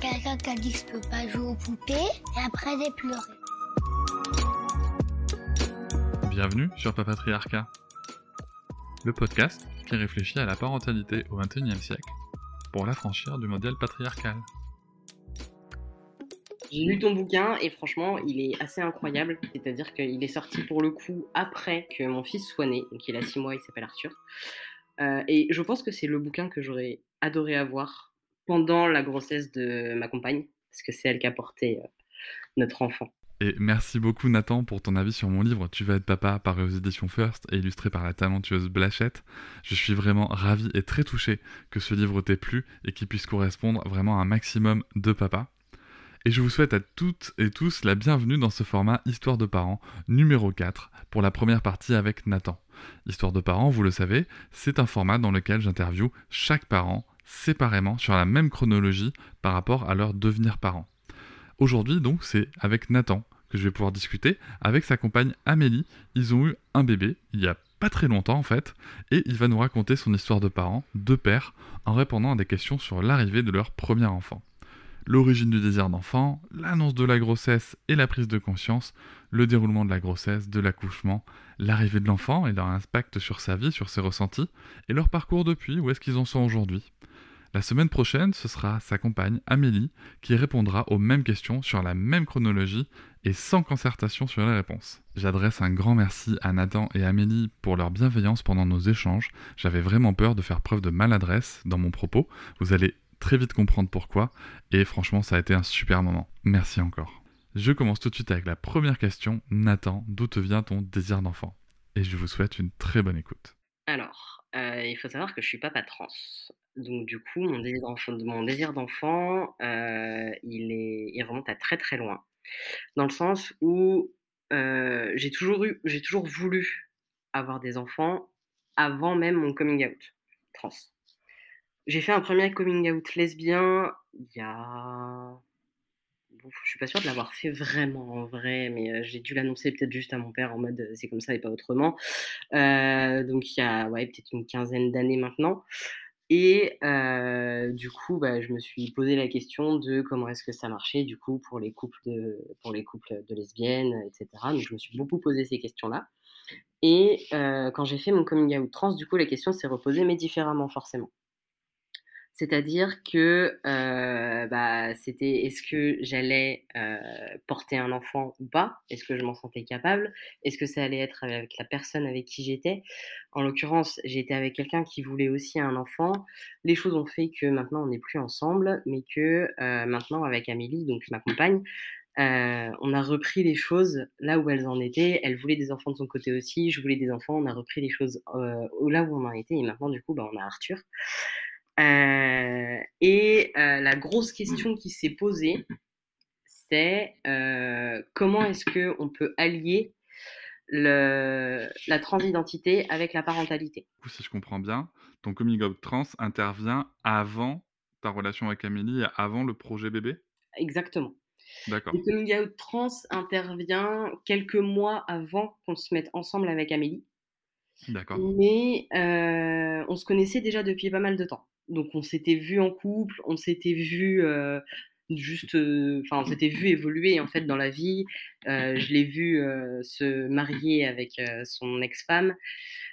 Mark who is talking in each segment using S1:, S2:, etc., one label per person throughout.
S1: Quelqu'un qui a dit que je peux pas jouer aux poupées et après j'ai pleuré.
S2: Bienvenue sur Papatriarcat, le podcast qui réfléchit à la parentalité au XXIe siècle pour l'affranchir du modèle patriarcal.
S3: J'ai lu ton bouquin et franchement, il est assez incroyable. C'est-à-dire qu'il est sorti pour le coup après que mon fils soit né, donc il a six mois, il s'appelle Arthur. Euh, et je pense que c'est le bouquin que j'aurais adoré avoir pendant la grossesse de ma compagne, parce que c'est elle qui a porté euh, notre enfant.
S2: Et merci beaucoup Nathan pour ton avis sur mon livre Tu vas être papa, paru aux éditions First et illustré par la talentueuse Blachette. Je suis vraiment ravi et très touché que ce livre t'ait plu et qu'il puisse correspondre vraiment à un maximum de papas. Et je vous souhaite à toutes et tous la bienvenue dans ce format Histoire de parents numéro 4 pour la première partie avec Nathan. Histoire de parents, vous le savez, c'est un format dans lequel j'interviewe chaque parent séparément sur la même chronologie par rapport à leur devenir parent. Aujourd'hui, donc, c'est avec Nathan que je vais pouvoir discuter. Avec sa compagne Amélie, ils ont eu un bébé il y a pas très longtemps en fait, et il va nous raconter son histoire de parents, de père, en répondant à des questions sur l'arrivée de leur premier enfant. L'origine du désir d'enfant, l'annonce de la grossesse et la prise de conscience, le déroulement de la grossesse, de l'accouchement, l'arrivée de l'enfant et leur impact sur sa vie, sur ses ressentis, et leur parcours depuis, où est-ce qu'ils en sont aujourd'hui. La semaine prochaine, ce sera sa compagne Amélie qui répondra aux mêmes questions sur la même chronologie et sans concertation sur les réponses. J'adresse un grand merci à Nathan et Amélie pour leur bienveillance pendant nos échanges. J'avais vraiment peur de faire preuve de maladresse dans mon propos. Vous allez très vite comprendre pourquoi et franchement ça a été un super moment. Merci encore. Je commence tout de suite avec la première question. Nathan, d'où te vient ton désir d'enfant? Et je vous souhaite une très bonne écoute.
S3: Alors, euh, il faut savoir que je suis papa trans. Donc du coup, mon désir d'enfant, mon désir d'enfant, euh, il est, il remonte à très très loin, dans le sens où euh, j'ai toujours eu, j'ai toujours voulu avoir des enfants avant même mon coming out trans. J'ai fait un premier coming out lesbien il y a, je suis pas sûre de l'avoir fait vraiment en vrai, mais j'ai dû l'annoncer peut-être juste à mon père en mode c'est comme ça et pas autrement. donc il y a ouais peut-être une quinzaine d'années maintenant. Et du coup, bah, je me suis posé la question de comment est-ce que ça marchait du coup pour les couples de, pour les couples de lesbiennes, etc. Donc je me suis beaucoup posé ces questions-là. Et quand j'ai fait mon coming out trans, du coup, la question s'est reposée, mais différemment forcément. C'est-à-dire que euh, bah, c'était est-ce que j'allais euh, porter un enfant ou pas? Est-ce que je m'en sentais capable? Est-ce que ça allait être avec la personne avec qui j'étais? En l'occurrence, j'étais avec quelqu'un qui voulait aussi un enfant. Les choses ont fait que maintenant on n'est plus ensemble, mais que euh, maintenant avec Amélie, donc ma compagne, on a repris les choses là où elles en étaient. Elle voulait des enfants de son côté aussi, je voulais des enfants. On a repris les choses là où on en était. Et maintenant, du coup, bah, on a Arthur. Euh, et euh, la grosse question qui s'est posée, c'est euh, comment est-ce que on peut allier le, la transidentité avec la parentalité?
S2: Si je comprends bien, ton coming out trans intervient avant ta relation avec Amélie avant le projet bébé?
S3: Exactement.
S2: D'accord.
S3: Le coming out trans intervient quelques mois avant qu'on se mette ensemble avec Amélie.
S2: D'accord.
S3: Mais on se connaissait déjà depuis pas mal de temps. Donc on s'était vu en couple, on s'était vu euh, juste, enfin on s'était vu évoluer en fait dans la vie. Euh, je l'ai vu se marier avec son ex-femme.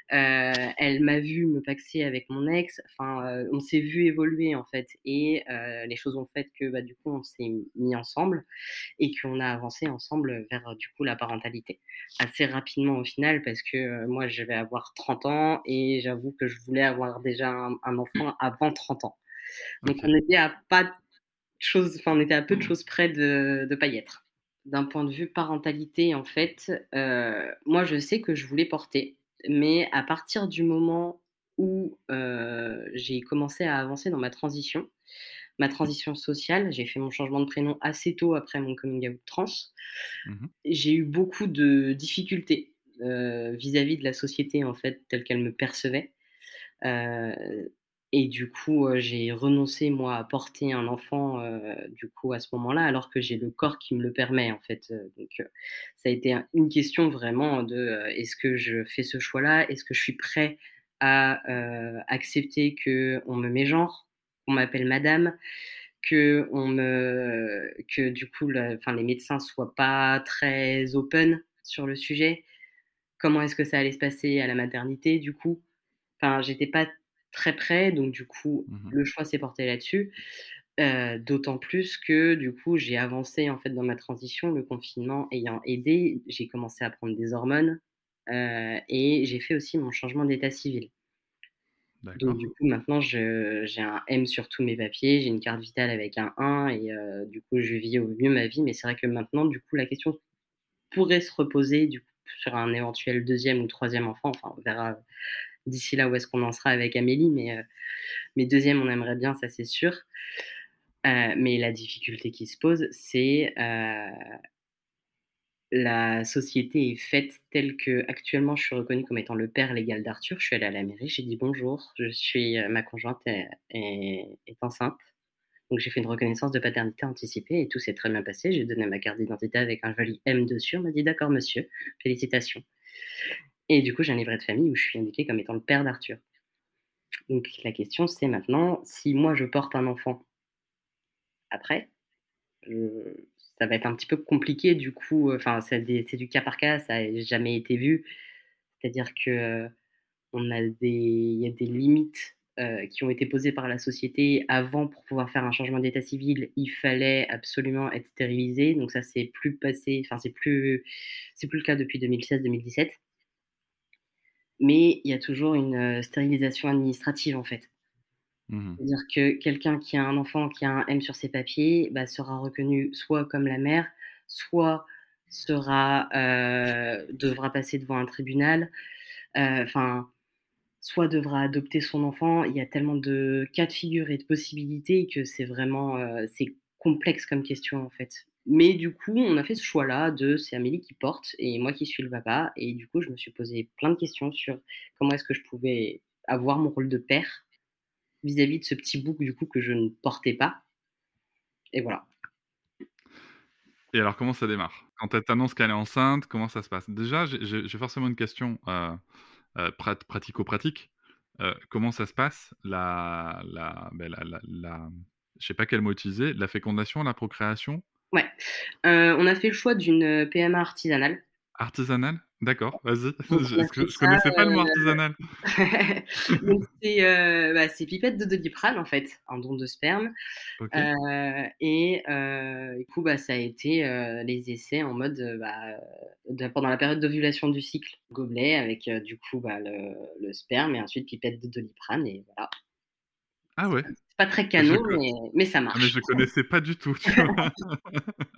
S3: elle m'a vu me paxer avec mon ex. Enfin, on s'est vu évoluer en fait, et les choses ont fait que bah, du coup on s'est mis ensemble et qu'on a avancé ensemble vers du coup la parentalité assez rapidement au final parce que moi je vais avoir 30 ans et j'avoue que je voulais avoir déjà un, enfant avant 30 ans. Donc on était à pas choses, enfin on était à peu de choses près de ne pas y être. D'un point de vue parentalité, en fait, moi je sais que je voulais porter mais à partir du moment où j'ai commencé à avancer dans ma transition, ma transition sociale. J'ai fait mon changement de prénom assez tôt après mon coming out trans.
S2: Mmh
S3: J'ai eu beaucoup de difficultés, heu, vis-à-vis de la société, en fait, telle qu'elle me percevait. Et du coup, j'ai renoncé, moi, à porter un enfant, du coup, à ce moment-là, alors que j'ai le corps qui me le permet, en fait, donc ça a été un une question vraiment de, «Est-ce que je fais ce choix-là? Est-ce que je suis prêt à, accepter qu'on me mégenre, qu'on m'appelle madame, qu'on me que du coup enfin les médecins soient pas très open sur le sujet? Comment est-ce que ça allait se passer à la maternité, du coup?» enfin, j'étais pas très près, donc du coup,
S2: Mmh
S3: le choix s'est porté là-dessus. D'autant plus que, du coup, j'ai avancé, en fait, dans ma transition, le confinement ayant aidé. J'ai commencé à prendre des hormones, et j'ai fait aussi mon changement d'état civil. Donc du coup, maintenant, j'ai un M sur tous mes papiers, j'ai une carte vitale avec un 1 et du coup, je vis au mieux ma vie. Mais c'est vrai que maintenant, du coup, la question pourrait se reposer, du coup, sur un éventuel deuxième ou troisième enfant. Enfin, on verra d'ici là où est-ce qu'on en sera avec Amélie, mais mais 2e, on aimerait bien, ça c'est sûr. Heu, mais la difficulté qui se pose, c'est, heu la société est faite telle qu'actuellement je suis reconnu comme étant le père légal d'Arthur. Je suis allée à la mairie, j'ai dit: «Bonjour, je suis, ma conjointe est enceinte». Donc j'ai fait une reconnaissance de paternité anticipée et tout s'est très bien passé. J'ai donné ma carte d'identité avec un joli M dessus. On m'a dit: «D'accord monsieur, félicitations» et du coup, j'ai un livret de famille où je suis indiqué comme étant le père d'Arthur. Donc la question, c'est maintenant, si moi je porte un enfant après, ça va être un petit peu compliqué du coup, heu, enfin c'est du cas par cas, ça a jamais été vu. C'est-à-dire que, heu, on a des il y a des limites, heu, qui ont été posées par la société. Avant, pour pouvoir faire un changement d'état civil, il fallait absolument être stérilisé, donc ça c'est plus passé, enfin c'est plus c'est plus le cas depuis 2016-2017. Mais il y a toujours une, heu, stérilisation administrative, en fait.
S2: Mmh
S3: C'est-à-dire que quelqu'un qui a un enfant qui a un M sur ses papiers, bah, sera reconnu soit comme la mère, soit sera, heu, devra passer devant un tribunal, enfin, soit devra adopter son enfant. Il y a tellement de cas de figure et de possibilités que c'est vraiment, c'est complexe comme question, en fait. Mais du coup, on a fait ce choix-là de c'est Amélie qui porte et moi qui suis le papa et du coup, je me suis posé plein de questions sur comment est-ce que je pouvais avoir mon rôle de père vis-à-vis de ce petit bout, du coup, que je ne portais pas et voilà.
S2: et alors comment ça démarre? Quand elle t'annonce qu'elle est enceinte, comment ça se passe? Déjà, j'ai forcément une question, heu, prat pratico-pratique. Heu, comment ça se passe? La la, la je sais pas quel mot utiliser, la fécondation, la procréation?
S3: Ouais, heu, on a fait le choix d'une, heu, PMA artisanale.
S2: Artisanale? D'accord, vas-y. Je
S3: ça,
S2: connaissais pas le mot artisanal.
S3: C'est, heu, bah, c'est pipette de Doliprane en fait, un don de sperme, et du coup, bah, ça a été, les essais en mode, bah, de pendant la période d'ovulation du cycle, gobelet avec, du coup, bah, le le sperme et ensuite pipette de Doliprane et voilà.
S2: Ah ouais?
S3: c'est pas très
S2: Je
S3: canon mais mais ça
S2: ah mais
S3: marche.
S2: je connaissais pas du tout, tu vois?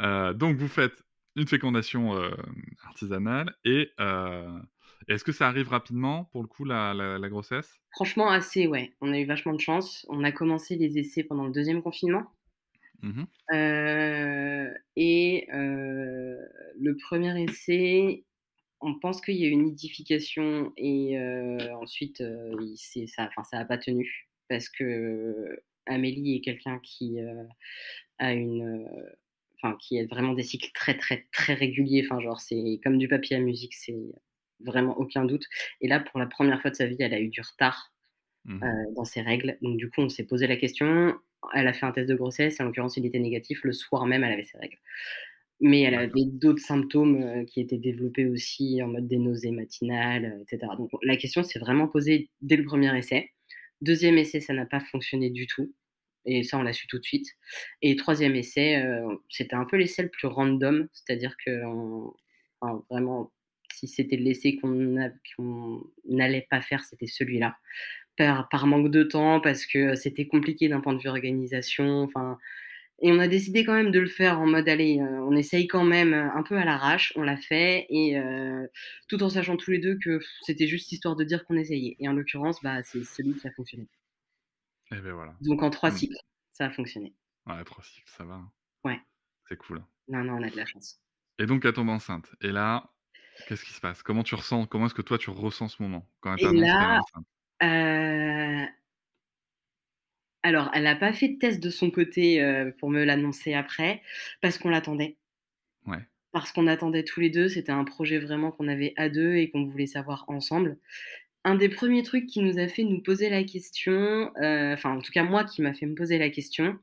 S2: Heu, donc vous faites une fécondation, hem, artisanale et heu, est-ce que ça arrive rapidement pour le coup la la la grossesse?
S3: Franchement assez, ouais. On a eu vachement de chance. On a commencé les essais pendant le deuxième confinement.
S2: Mmh
S3: et le premier essai, on pense qu'il y a eu une nidification et ensuite, s'est ça ça a pas tenu parce qu'Amélie est quelqu'un qui, heu, a une, heu, enfin, qui a vraiment des cycles très, très, très réguliers. Enfin, genre, c'est comme du papier à musique, c'est vraiment aucun doute et là, pour la première fois de sa vie, elle a eu du retard
S2: Mmh
S3: heu,
S2: mh.
S3: dans ses règles. Donc du coup, on s'est posé la question. Elle a fait un test de grossesse et en l'occurrence, il était négatif. Le soir même, elle avait ses règles. Mais elle avait d'autres symptômes, qui étaient développés aussi en mode des nausées matinales, heu, et cetera. Donc la question s'est vraiment posée dès le premier essai. Deuxième essai, ça n'a pas fonctionné du tout et ça, on l'a su tout de suite. Et troisième essai, heu, c'était un peu l'essai le plus random, c'est-à-dire enfin vraiment, si c'était l'essai qu'on n'allait pas faire, c'était celui-là. Par manque de temps, parce que c'était compliqué d'un point de vue organisation, et on a décidé quand même de le faire en mode: «Allez, heu, on essaye quand même», heu, un peu à l'arrache. On l'a fait et heu, tout en sachant tous les 2 que c'était juste histoire de dire qu'on essayait et en l'occurrence, bah, c'est celui qui a fonctionné.
S2: Et beh, voilà.
S3: Donc en 3
S2: Mmh.
S3: cycles. Ça a fonctionné.
S2: Ouais, 3 cycles, ça va, hein.
S3: Ouais.
S2: C'est cool.
S3: Non, non, on a de la chance.
S2: Et donc elle tombe enceinte et là, qu'est-ce qui se passe? Comment tu ressens? Comment est-ce que toi tu ressens ce moment? Quand elle
S3: Et là,
S2: enceinte?
S3: Alors elle a pas fait de test de son côté, heu, pour me l'annoncer après, parce qu'on l'attendait.
S2: Ouais.
S3: Parce qu'on attendait tous les 2, c'était un projet vraiment qu'on avait à 2 et qu'on voulait savoir ensemble. Un des premiers trucs qui nous a fait nous poser la question, heu, enfin en tout cas moi qui m'a fait me poser la question,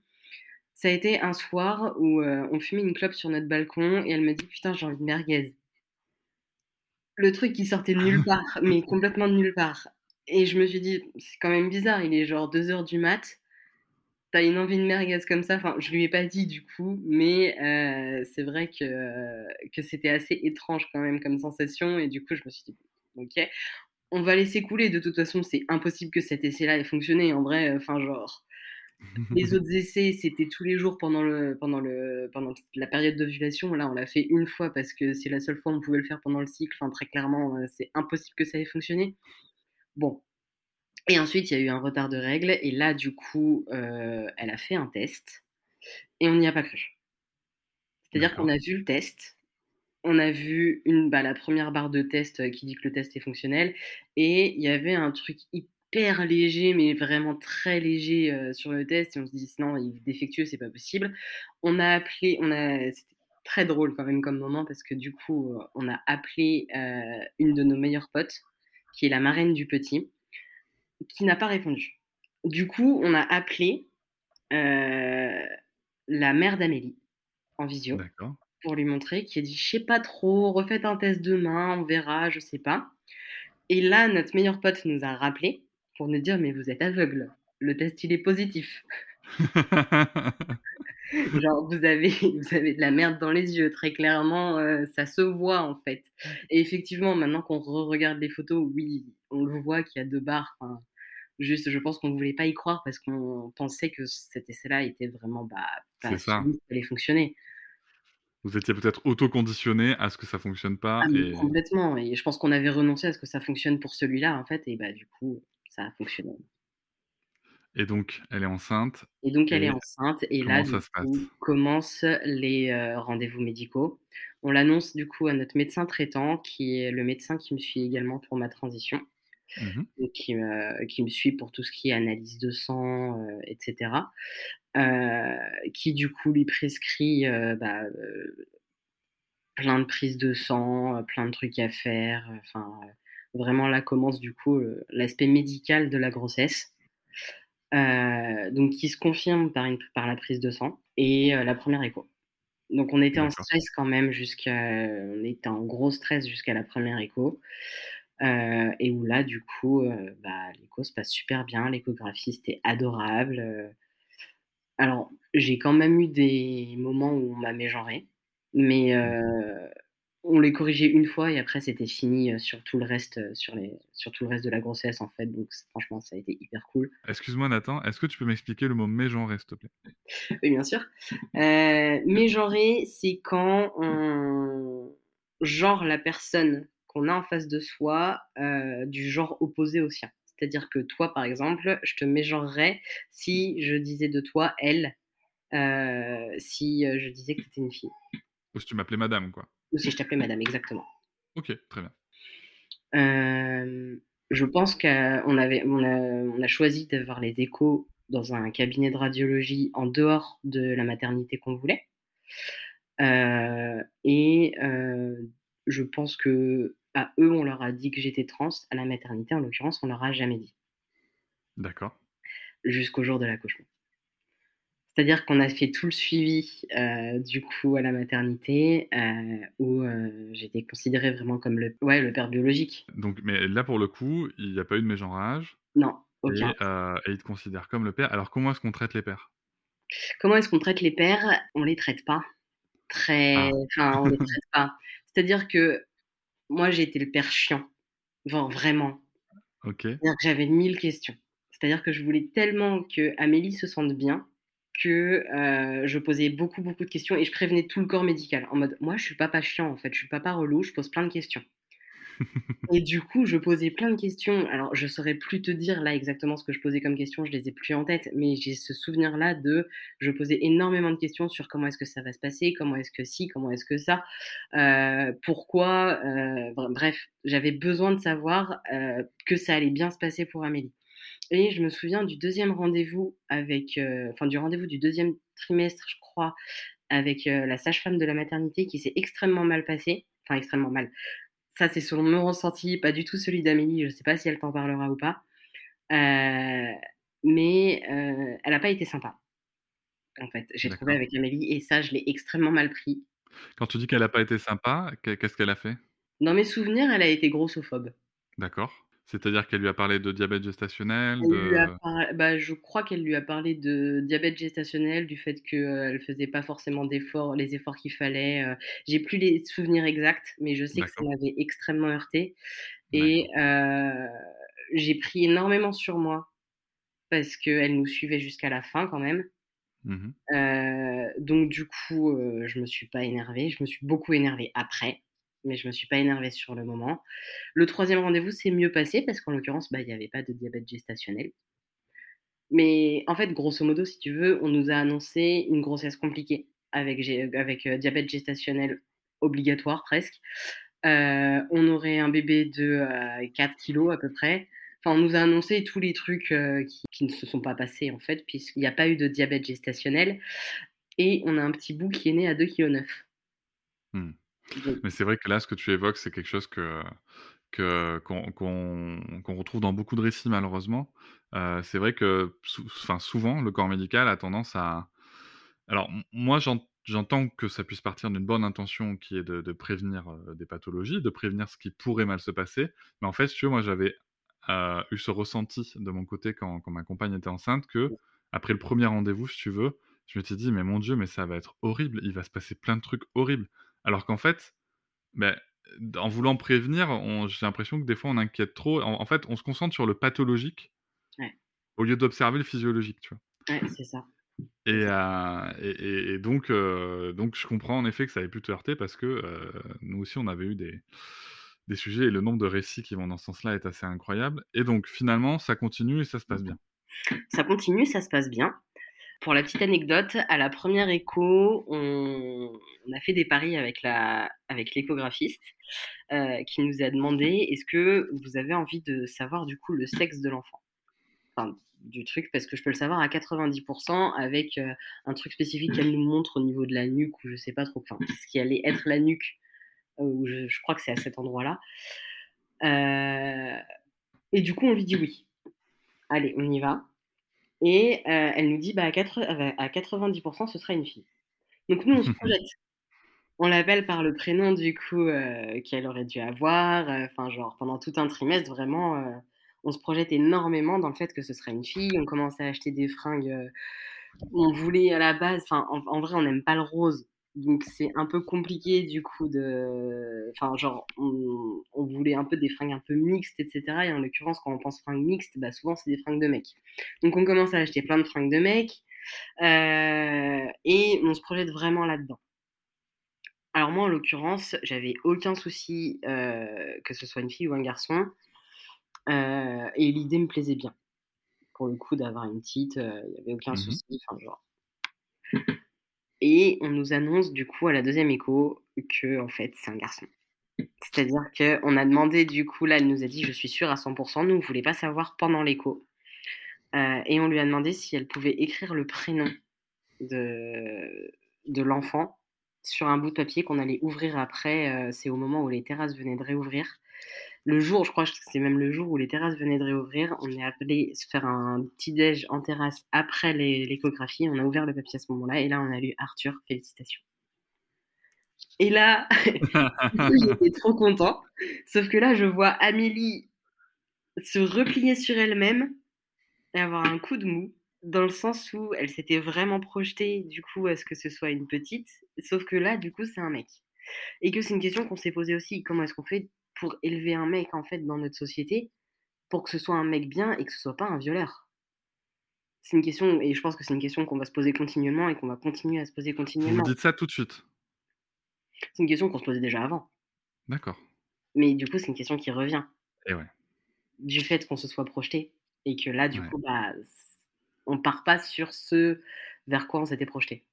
S3: ça a été un soir où, heu, on fumait une clope sur notre balcon et elle me dit: «Putain, j'ai envie de merguez». Le truc qui sortait de nulle part, mais complètement de nulle part et je me suis dit: «C'est quand même bizarre, il est genre 2:00 du mat, tu as une envie de merguez comme ça?» enfin, je lui ai pas dit du coup, mais heu, c'est vrai que que c'était assez étrange quand même comme sensation et du coup je me suis dit: «OK, on va laisser couler, de toute façon c'est impossible que cet essai-là ait fonctionné en vrai, enfin genre, les autres essais c'était tous les jours pendant le pendant le pendant la période d'ovulation. Là on l'a fait 1 fois parce que c'est la seule fois où on pouvait le faire pendant le cycle, enfin très clairement, heu, c'est impossible que ça ait fonctionné. Bon et ensuite il y a eu un retard de règles et là du coup, heu, elle a fait un test et on n'y a pas cru. C'est-à-dire qu'on a vu le test, on a vu une bah, la 1re barre de test qui dit que le test est fonctionnel et il y avait un truc hyper léger, mais vraiment très léger, heu, sur le test et on se dit: «Non, il est défectueux, c'est pas possible». On a appelé on a c'était très drôle quand même comme moment parce que du coup, on a appelé, une de nos meilleures potes, qui est la marraine du petit, qui n'a pas répondu. Du coup, on a appelé, heu, la mère d'Amélie en visio pour lui montrer, qui a dit: «Je sais pas trop, refaites un test demain, on verra, je sais pas» et là notre meilleure pote nous a rappelé pour nous dire: «Mais vous êtes aveugle, le test il est positif». Genre vous avez vous avez de la merde dans les yeux, très clairement, heu, ça se voit en fait et effectivement maintenant qu'on re-regarde les photos, oui, on le voit qu'il y a 2 barres, juste je pense qu'on voulait pas y croire parce qu'on pensait que cet essai-là était vraiment, bah, pas
S2: ça.
S3: allait fonctionner.
S2: Vous étiez peut-être auto-conditionné à ce que ça fonctionne pas
S3: Ah
S2: et
S3: complètement et je pense qu'on avait renoncé à ce que ça fonctionne pour celui-là en fait et bah, du coup, ça a fonctionné.
S2: et donc elle est enceinte
S3: Et donc elle est enceinte et là
S2: ça
S3: coup commencent les, heu, rendez-vous médicaux. On l'annonce du coup à notre médecin traitant qui est le médecin qui me suit également pour ma transition
S2: Mmh
S3: qui me qui me suit pour tout ce qui est analyse de sang, heu et cetera, heu, qui du coup lui prescrit, heu, bah, plein de prises de sang, plein de trucs à faire, enfin, vraiment là commence du coup, l'aspect médical de la grossesse, donc qui se confirme par une par la prise de sang et la 1re écho. Donc on était en stress quand même jusqu'à on était en gros stress jusqu'à la 1re écho, et où là du coup, heu, bah, l'écho se passe super bien, l'échographie c'était adorable, heu alors j'ai quand même eu des moments où on m'a mégenrée, mais
S2: Mmh
S3: on les corrigeait 1 fois et après c'était fini, sur tout le reste, sur les sur tout le reste de la grossesse en fait, donc franchement ça a été hyper cool.
S2: Excuse-moi Nathan, est-ce que tu peux m'expliquer le mot mégenrée s'il te plaît?
S3: Oui bien sûr, heu, mégenrée c'est quand on genre la personne qu'on a en face de soi, heu, du genre opposé au sien. C'est-à-dire que toi par exemple, je te mégenrerais si je disais de toi «elle», heu, si, heu, je disais que tu étais une fille.
S2: Ou si tu m'appelais madame quoi?
S3: Ou si je t'appelais madame, exactement.
S2: OK, très bien.
S3: Je pense qu'on avait on a on a choisi d'avoir les échos dans un cabinet de radiologie en dehors de la maternité qu'on voulait, et je pense qu'à eux, on leur a dit que j'étais trans, à la maternité en l'occurrence, on leur a jamais dit.
S2: D'accord.
S3: Jusqu'au jour de l'accouchement. C'est-à-dire qu'on a fait tout le suivi, heu, du coup à la maternité, heu, où, heu, j'étais considérée vraiment comme le ouais, le père biologique.
S2: Donc mais là pour le coup, il y a pas eu de mégenrage
S3: Non, aucun.
S2: et et ils te considèrent comme le père. Alors comment est-ce qu'on traite les pères?
S3: Comment est-ce qu'on traite les pères? On les traite pas. Très
S2: Ah.
S3: enfin on les traite pas. C'est-à-dire que moi j'ai été le père chiant, vraiment.
S2: OK.
S3: C'est-à-dire que j'avais 1000 questions. C'est-à-dire que je voulais tellement qu'Amélie se sente bien que, heu, je posais beaucoup, beaucoup de questions et je prévenais tout le corps médical en mode: «Moi je suis papa chiant en fait, je suis papa relou, je pose plein de questions». Et du coup, je posais plein de questions. Alors, je saurais plus te dire là exactement ce que je posais comme questions, je les ai plus en tête, mais j'ai ce souvenir-là de je posais énormément de questions sur comment est-ce que ça va se passer, comment est-ce que si, comment est-ce que ça, heu, pourquoi, heu, bref, j'avais besoin de savoir, heu, que ça allait bien se passer pour Amélie. Et je me souviens du deuxième rendez-vous avec, enfin du rendez-vous du deuxième trimestre, je crois, avec, la sage-femme de la maternité qui s'est extrêmement mal passé, enfin extrêmement mal. Ça, c'est selon mon ressenti, pas du tout celui d'Amélie. Je sais pas si elle t'en parlera ou pas. Heu, mais heu, elle a pas été sympa, en fait, j'ai trouvé avec Amélie et ça, je l'ai extrêmement mal pris.
S2: Quand tu dis qu'elle a pas été sympa, qu'est qu'est-ce qu'elle a fait?
S3: Dans mes souvenirs, elle a été grossophobe.
S2: D'accord. C'est-à-dire qu'elle lui a parlé de diabète gestationnel,
S3: Elle lui a
S2: de
S3: par bah, je crois qu'elle lui a parlé de diabète gestationnel, du fait qu'elle faisait pas forcément d'efforts les efforts qu'il fallait, j'ai plus les souvenirs exacts, mais je sais que ça m'avait extrêmement heurtée et j'ai pris énormément sur moi parce qu'elle nous suivait jusqu'à la fin quand même.
S2: Mmh
S3: donc du coup, je me suis pas énervée. Je me suis beaucoup énervée après, mais je me suis pas énervée sur le moment. Le troisième rendez-vous s'est mieux passé parce qu'en l'occurrence, bah, il y avait pas de diabète gestationnel. Mais en fait, grosso modo, si tu veux, on nous a annoncé une grossesse compliquée avec avec, heu, diabète gestationnel obligatoire presque. Heu, on aurait un bébé de, heu, 4 kilogrammes à peu près. Enfin, on nous a annoncé tous les trucs, qui ne se sont pas passés en fait, puisqu'il n'y a pas eu de diabète gestationnel et on a un petit bout qui est né à 2,9
S2: Mmh.
S3: kg.
S2: Mais c'est vrai que là, ce que tu évoques, c'est quelque chose que que qu'on qu'on qu'on retrouve dans beaucoup de récits malheureusement. Heu, c'est vrai que sou enfin, souvent, le corps médical a tendance à alors m moi, j'en j'entends que ça puisse partir d'une bonne intention qui est de de prévenir, heu, des pathologies, de prévenir ce qui pourrait mal se passer. Mais en fait, si tu veux, moi, j'avais, heu, eu ce ressenti de mon côté quand quand ma compagne était enceinte que après le premier rendez-vous, si tu veux, je m'étais dit: «Mais mon Dieu, mais ça va être horrible, il va se passer plein de trucs horribles». Alors qu'en fait, beh, d en voulant prévenir, j'ai l'impression que des fois on inquiète trop. En en fait, on se concentre sur le pathologique
S3: ouais,
S2: au lieu d'observer le physiologique, tu vois?
S3: ouais, c'est ça,
S2: Et et donc heu, donc je comprends en effet que ça ait pu te heurter parce que, heu, nous aussi on avait eu des des sujets et le nombre de récits qui vont dans ce sens-là est assez incroyable et donc finalement ça continue et ça se passe bien?
S3: Ça continue, ça se passe bien. Pour la petite anecdote, à la première écho, on on a fait des paris avec la avec l'échographiste, heu, qui nous a demandé: «Est-ce que vous avez envie de savoir du coup le sexe de l'enfant?» enfin, du truc parce que je peux le savoir à 90% avec, heu, un truc spécifique qu'elle nous montre au niveau de la nuque ou je sais pas trop, enfin, ce qui allait être la nuque, heu, où je je crois que c'est à cet endroit-là. Heu et du coup, on lui dit: «Oui, allez, on y va» et heu, elle nous dit: «Bah, à quatre heu, à 90% ce sera une fille». Donc nous, on se projette. On l'appelle par le prénom du coup, heu, qu'elle aurait dû avoir, enfin genre pendant tout un trimestre vraiment, on se projette énormément dans le fait que ce serait une fille. On commence à acheter des fringues, on voulait à la base enfin en en vrai on n'aime pas le rose, donc c'est un peu compliqué du coup de enfin genre on on voulait un peu des fringues un peu mixtes et cetera et en l'occurrence quand on pense fringues mixtes, bah, souvent c'est des fringues de mecs. Donc on commence à acheter plein de fringues de mecs, heu et on se projette vraiment là-dedans. Alors moi, en l'occurrence, j'avais aucun souci, heu, que ce soit une fille ou un garçon, heu et l'idée me plaisait bien. Pour le coup, d'avoir une petite, il y avait aucun
S2: Mmh mh.
S3: souci, enfin genre et on nous annonce du coup à la deuxième écho que en fait, c'est un garçon. C'est-à-dire qu'on a demandé du coup là, elle nous a dit: «Je suis sûre à 100% nous, on voulait pas savoir pendant l'écho, heu et on lui a demandé si elle pouvait écrire le prénom de de l'enfant sur un bout de papier qu'on allait ouvrir après, heu, c'est au moment où les terrasses venaient de réouvrir. Le jour, je crois que c'est même le jour où les terrasses venaient de réouvrir, on est appelé se faire un petit déj en terrasse après l'é l'échographie. On a ouvert le papier à ce moment-là et là, on a lu: «Arthur, félicitations» et là, j'étais trop content. Sauf que là, je vois Amélie se replier sur elle-même et avoir un coup de mou, dans le sens où elle s'était vraiment projetée, du coup, à ce que ce soit une petite, sauf que là, du coup, c'est un mec. Et que c'est une question qu'on s'est posée aussi. Comment est-ce qu'on fait pour élever un mec, en fait, dans notre société, pour que ce soit un mec bien et que ce soit pas un violeur? C'est une question et je pense que c'est une question qu'on va se poser continuellement et qu'on va continuer à se poser
S2: vous
S3: continuellement.
S2: dites ça tout de suite?
S3: C'est une question qu'on se posait déjà avant.
S2: D'accord.
S3: Mais du coup, c'est une question qui revient.
S2: Et ouais.
S3: Du fait qu'on se soit projeté et que là, du
S2: Ouais.
S3: coup, bah, on part pas sur ce vers quoi on s'était projeté.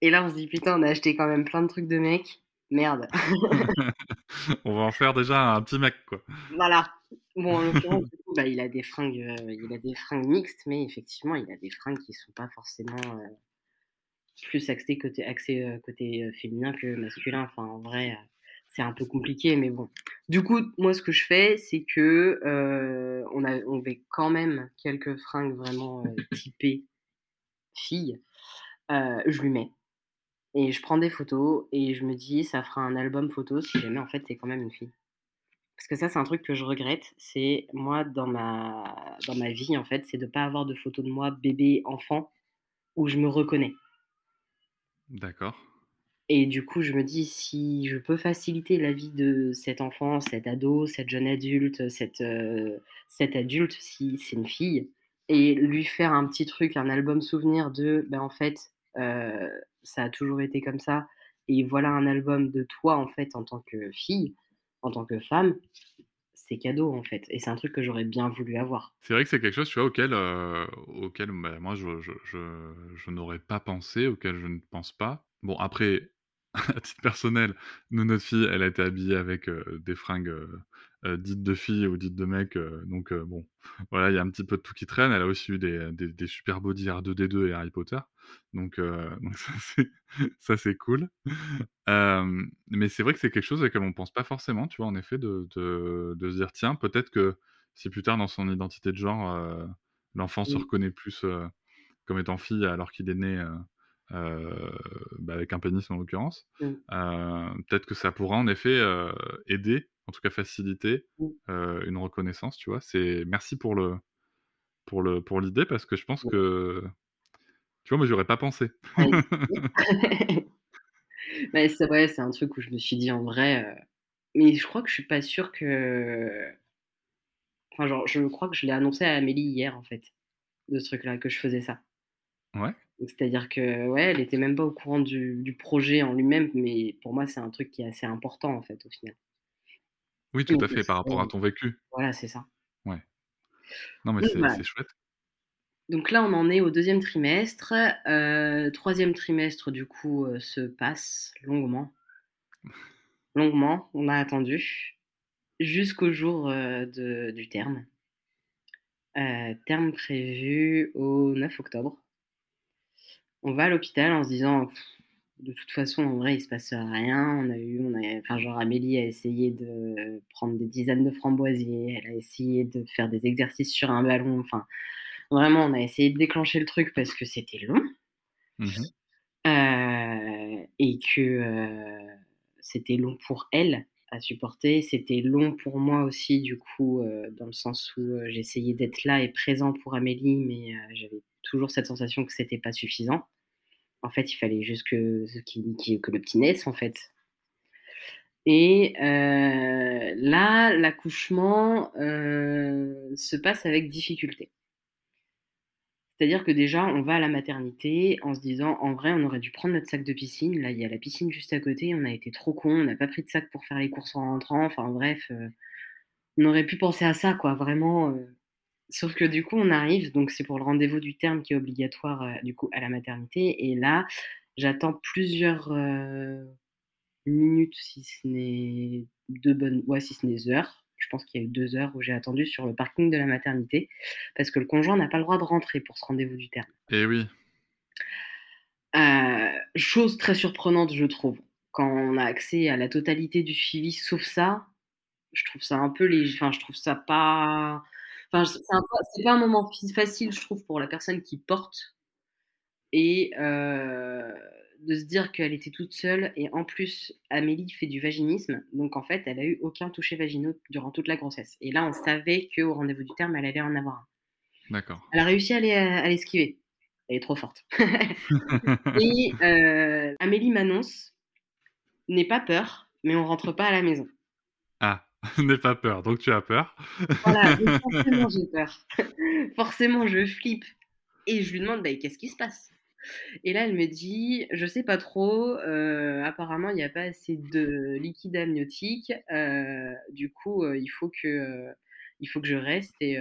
S3: Et là, on se dit: «Putain, on a acheté quand même plein de trucs de mecs, merde».
S2: On va en faire déjà un petit mec, quoi.
S3: Voilà. Bon, en l'occurrence, du coup, bah, il a des fringues, heu, il a des fringues mixtes, mais effectivement, il a des fringues qui sont pas forcément, heu, plus axées côté axées, heu, côté, heu, féminin que masculin. Enfin, en vrai, c'est un peu compliqué, mais bon. Du coup, moi, ce que je fais, c'est que, on a on avait quand même quelques fringues vraiment, typées filles, je lui mets et je prends des photos et je me dis: «Ça fera un album photo si jamais, en fait, c'est quand même une fille». Parce que ça, c'est un truc que je regrette, c'est moi dans ma dans ma vie, en fait, c'est de pas avoir de photos de moi bébé, enfant, où je me reconnais
S2: D'accord.
S3: et du coup, je me dis: «Si je peux faciliter la vie de cet enfant, cet ado, cette jeune adulte, cet, heu, cet adulte, si c'est une fille et lui faire un petit truc, un album souvenir de, ben, en fait, heu, ça a toujours été comme ça et voilà un album de toi, en fait, en tant que fille, en tant que femme», c'est cadeau, en fait et c'est un truc que j'aurais bien voulu avoir.
S2: C'est vrai que c'est quelque chose, tu vois, auquel, heu, auquel, bah, moi, je n'aurais pas pensé, auquel je ne pense pas. Bon, après, à titre personnel, nous, notre fille, elle a été habillée avec, heu, des fringues, heu heu, dites de filles ou dites de mecs, heu, donc heu, bon, voilà, il y a un petit peu de tout qui traîne. Elle a aussi eu des, des des super body R2D2 et Harry Potter, donc donc ça, c'est cool. Mais c'est vrai que c'est quelque chose auquel on pense pas forcément, tu vois, en effet, de de de se dire: «Tiens, peut-être que si plus tard, dans son identité de genre, l'enfant se reconnaît plus, comme étant fille alors qu'il est né, heu, bah, avec un pénis, en l'occurrence»,
S3: Mmh.
S2: heu, peut-être que ça pourra en effet, heu, aider, en tout cas faciliter,
S3: Mmh.
S2: une reconnaissance, tu vois? C'est merci pour le pour le pour l'idée parce que je pense que tu vois, moi, j'y aurais pas pensé.
S3: Plaisir. Ouais, c'est vrai, c'est un truc où je me suis dit: «En vrai», mais je crois que je suis pas sûre que enfin, genre, je crois que je l'ai annoncé à Amélie hier, en fait, de ce truc-là, que je faisais ça.
S2: Ouais.
S3: C'est-à-dire que, ouais, elle était même pas au courant du du projet en lui-même, mais pour moi, c'est un truc qui est assez important, en fait, au final.
S2: Oui, tout
S3: Donc
S2: à fait, par rapport à ton vécu.
S3: voilà, c'est ça.
S2: Ouais. Non, mais c'est
S3: voilà.
S2: chouette.
S3: Donc là, on en est au 2e trimestre, heu, 3e trimestre, du coup, heu, se passe longuement. Longuement, on a attendu jusqu'au jour, heu, de du terme. Terme prévu au 9 octobre. On va à l'hôpital en se disant: «De toute façon, en vrai, il se passe rien». On a eu on a enfin, genre, Amélie a essayé de prendre des tisanes de framboisier, elle a essayé de faire des exercices sur un ballon, enfin, vraiment, on a essayé de déclencher le truc parce que c'était long.
S2: Mmh mh.
S3: Heu et que, heu, c'était long pour elle à supporter. C'était long pour moi aussi, du coup, heu, dans le sens où, j'essayais d'être là et présent pour Amélie, mais j'avais toujours cette sensation que c'était pas suffisant. En fait, il fallait juste que qui que le petit naisse, en fait. Et heu, là, l'accouchement, heu, se passe avec difficulté. C'est-à-dire que déjà, on va à la maternité en se disant: «En vrai, on aurait dû prendre notre sac de piscine». Là, il y a la piscine juste à côté, on a été trop cons, on n'a pas pris de sac pour faire les courses en rentrant. Enfin bref, heu, on aurait pu penser à ça, quoi, vraiment. Sauf que du coup, on arrive, donc c'est pour le rendez-vous du terme qui est obligatoire, heu, du coup, à la maternité et là, j'attends plusieurs, heu, minutes, si ce n'est 2 bonnes ouais, si ce n'est heures. Je pense qu'il y a eu 2 heures où j'ai attendu sur le parking de la maternité parce que le conjoint n'a pas le droit de rentrer pour ce rendez-vous du terme.
S2: Et oui.
S3: Heu, chose très surprenante, je trouve. Quand on a accès à la totalité du suivi sauf ça, je trouve ça un peu lég enfin, je trouve ça pas enfin, c'est pas un moment facile, je trouve, pour la personne qui porte et heu, de se dire qu'elle était toute seule et en plus, Amélie fait du vaginisme, donc en fait, elle a eu aucun toucher vaginaux durant toute la grossesse et là, on savait qu'au rendez-vous du terme, elle allait en avoir un.
S2: D'accord.
S3: Elle a réussi à l'es à l'esquiver. Elle est trop forte et heu, Amélie m'annonce: «N'aie pas peur, mais on rentre pas à la maison».
S2: Ah, n'aie pas peur, donc tu as peur.
S3: Voilà, donc forcément j'ai peur. Forcément je flippe et je lui demande: «Beh, qu'est-ce qui se passe?» Et là, elle me dit: «Je sais pas trop, heu, apparemment, il y a pas assez de liquide amniotique, heu, du coup, heu, il faut que, il faut que je reste et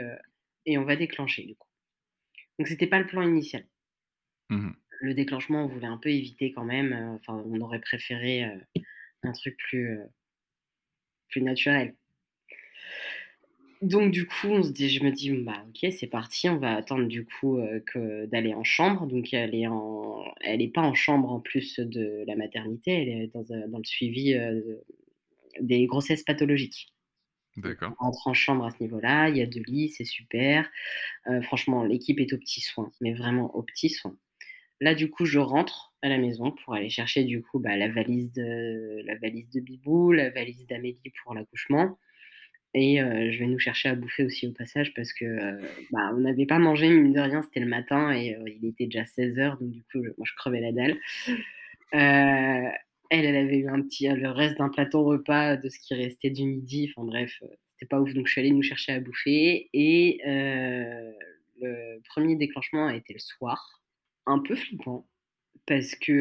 S3: et on va déclencher, du coup». Donc c'était pas le plan initial.
S2: Mmh
S3: Le déclenchement, on voulait un peu éviter quand même, enfin, on aurait préféré, un truc plus, plus naturel. Donc du coup, on se dit je me dis: «Bah, OK, c'est parti, on va attendre du coup, heu, que d'aller en chambre». Donc elle est en elle est pas en chambre en plus de la maternité, elle est dans le suivi, heu, des grossesses pathologiques. Donc on
S2: D'accord.
S3: rentre en chambre à ce niveau-là, il y a 2 lits, c'est super. Heu, franchement, l'équipe est aux petits soins, mais vraiment aux petits soins. Là, du coup, je rentre à la maison pour aller chercher du coup, bah, la valise de la valise de Bibou, la valise d'Amélie pour l'accouchement et heu, je vais nous chercher à bouffer aussi au passage parce que, heu, bah, on n'avait pas mangé mine de rien, c'était le matin et heu, il était déjà 16:00 donc du coup, moi je crevais la dalle. Elle, elle avait eu un petit le reste d'un plateau repas de ce qui restait du midi, enfin bref, c'était pas ouf donc je suis allée nous chercher à bouffer et le premier déclenchement a été le soir. Un peu flippant parce que,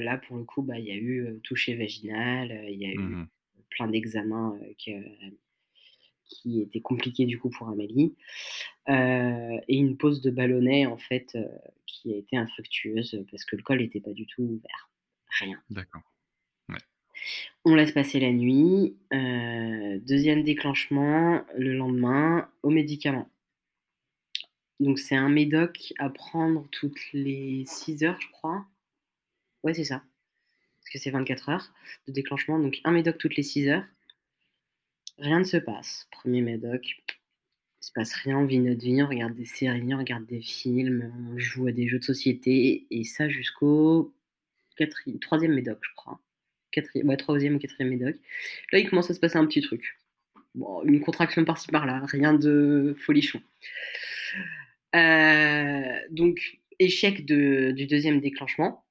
S3: là pour le coup, bah, il y a eu, heu, toucher vaginal, il y a eu
S2: Mmh
S3: plein d'examens, qui étaient compliqués du coup pour Amélie, et une pose de ballonnet en fait, qui a été infructueuse, parce que le col était pas du tout ouvert. Rien.
S2: D'accord. Ouais.
S3: On laisse passer la nuit, 2 déclenchement le lendemain aux médicaments. Donc c'est un médoc à prendre toutes les 6 heures, je crois. Ouais, c'est ça, parce que c'est 24 heures de déclenchement, donc un médoc toutes les 6 heures. Rien ne se passe. Premier médoc, il se passe rien, on vit notre vie, on regarde des séries, on regarde des films, on joue à des jeux de société et ça jusqu'au 3 médoc, je crois. Ouais, 3e ou 4e médoc. Là, il commence à se passer un petit truc. Bon, une contraction par-ci par-là, rien de folichon. Heu, donc échec de du deuxième déclenchement.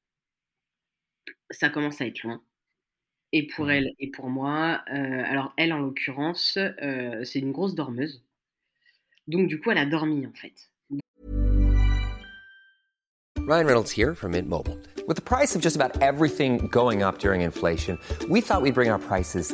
S3: Ça commence à être loin et pour
S2: Mmh
S3: elle et pour moi, heu, alors elle, en l'occurrence, heu, c'est une grosse dormeuse. Donc du coup, elle a dormi, en fait.
S4: Ryan Reynolds here from Mint Mobile. With the price of just about everything going up during inflation, we thought we'd bring our prices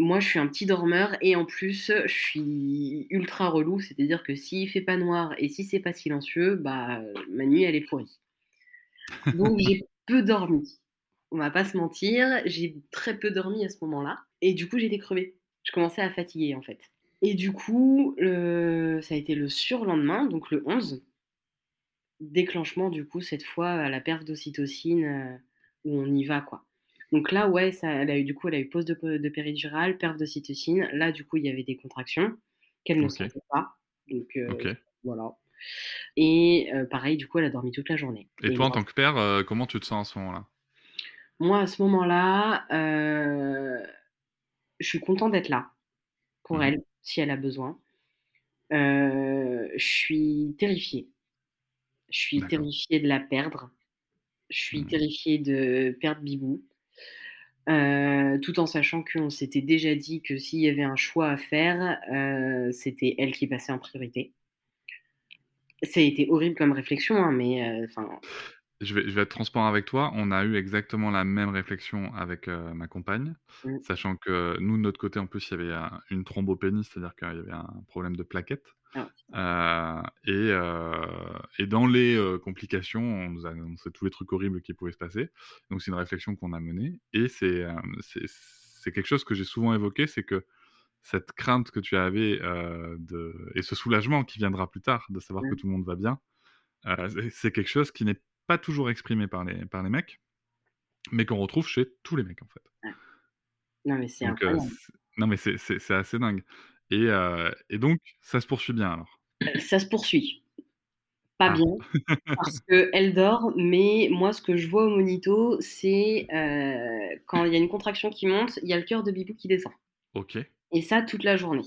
S3: Moi, je suis un petit dormeur et en plus, je suis ultra relou, c'est-à-dire que s'il fait pas noir et si c'est pas silencieux, bah, ma nuit, elle est pourrie. Donc j'ai peu dormi. On va pas se mentir, j'ai très peu dormi à ce moment-là et du coup, j'étais crevée. Je commençais à fatiguer, en fait et du coup, ça a été le surlendemain, donc le 11, déclenchement, du coup, cette fois à la perf d'ocytocine, heu, où on y va, quoi. Donc là, ouais, ça elle a eu du coup, elle a eu pause de de péridurale, perf d'ocytocine. Là, du coup, il y avait des contractions qu'elle ne sentait pas, donc
S2: OK.
S3: voilà et heu, pareil, du coup, elle a dormi toute la journée
S2: Et
S3: et
S2: toi, en tant que père, heu, comment tu te sens à ce moment-là?
S3: moi, à ce moment-là, je suis contente d'être là pour
S2: Mmh mh.
S3: elle, si elle a besoin. Je suis terrifiée. Je suis terrifiée de la perdre. Je suis
S2: Mmh
S3: terrifiée de perdre Bibou, heu, tout en sachant qu'on s'était déjà dit que s'il y avait un choix à faire, heu, c'était elle qui passait en priorité. Ça a été horrible comme réflexion, hein, mais heu, enfin
S2: Je vais je vais être transparent avec toi. On a eu exactement la même réflexion avec, heu, ma compagne,
S3: mmh,
S2: sachant que nous, de notre côté, en plus, il y avait un une thrombopénie, c'est-à-dire qu'il y avait un problème de plaquettes,
S3: ah,
S2: heu et heu et dans les, complications, on nous a annoncé tous les trucs horribles qui pouvaient se passer. Donc c'est une réflexion qu'on a menée et c'est, hem, c'est c'est quelque chose que j'ai souvent évoqué, c'est que cette crainte que tu avais, de et ce soulagement qui viendra plus tard, de savoir que
S3: mmh,
S2: tout le monde va bien, c'est quelque chose qui n'est pas toujours exprimé par les par les mecs, mais qu'on retrouve chez tous les mecs, en fait.
S3: ouais. Non, mais c'est incroyable.
S2: c non, mais c'est assez dingue et heu et donc ça se poursuit bien alors?
S3: Heu, ça se poursuit. pas
S2: Ah.
S3: bien parce qu'elle dort, mais moi, ce que je vois au monito, c'est euh, quand il y a une contraction qui monte, il y a le cœur de Bibou qui descend.
S2: Ok.
S3: Et ça, toute la journée.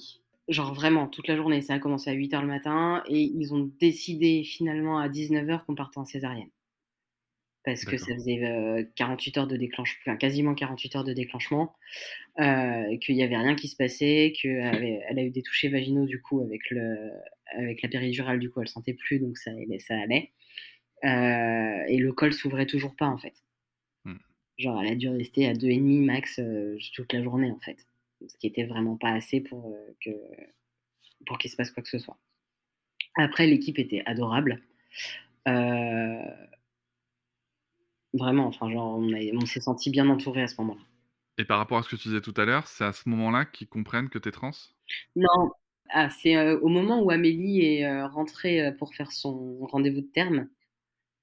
S3: Genre vraiment, toute la journée. Ça a commencé à 8h le matin et ils ont décidé finalement à 19h qu'on partait en césarienne. Parce que ça faisait euh, 48 heures de déclenchement, enfin, quasiment 48 heures de déclenchement, euh, qu'il n'y avait rien qui se passait, qu'elle elle a eu des touchés vaginaux du coup avec, le, avec la péridurale, du coup elle sentait plus, donc ça, allait- ça allait. Euh, et le col s'ouvrait toujours pas en fait.
S2: Hmm.
S3: Genre elle a dû rester à 2,5 max euh, toute la journée en fait. Ce qui était vraiment pas assez pour euh, que pour qu'il se passe quoi que ce soit. Après l'équipe était adorable. Euh, Vraiment, enfin, genre, on, a- on s'est senti bien entouré à ce moment-là.
S2: Et par rapport à ce que tu disais tout à l'heure, c'est à ce moment-là qu'ils comprennent que t'es trans?
S3: Non, ah, c'est euh, au moment où Amélie est euh, rentrée euh, pour faire son rendez-vous de terme,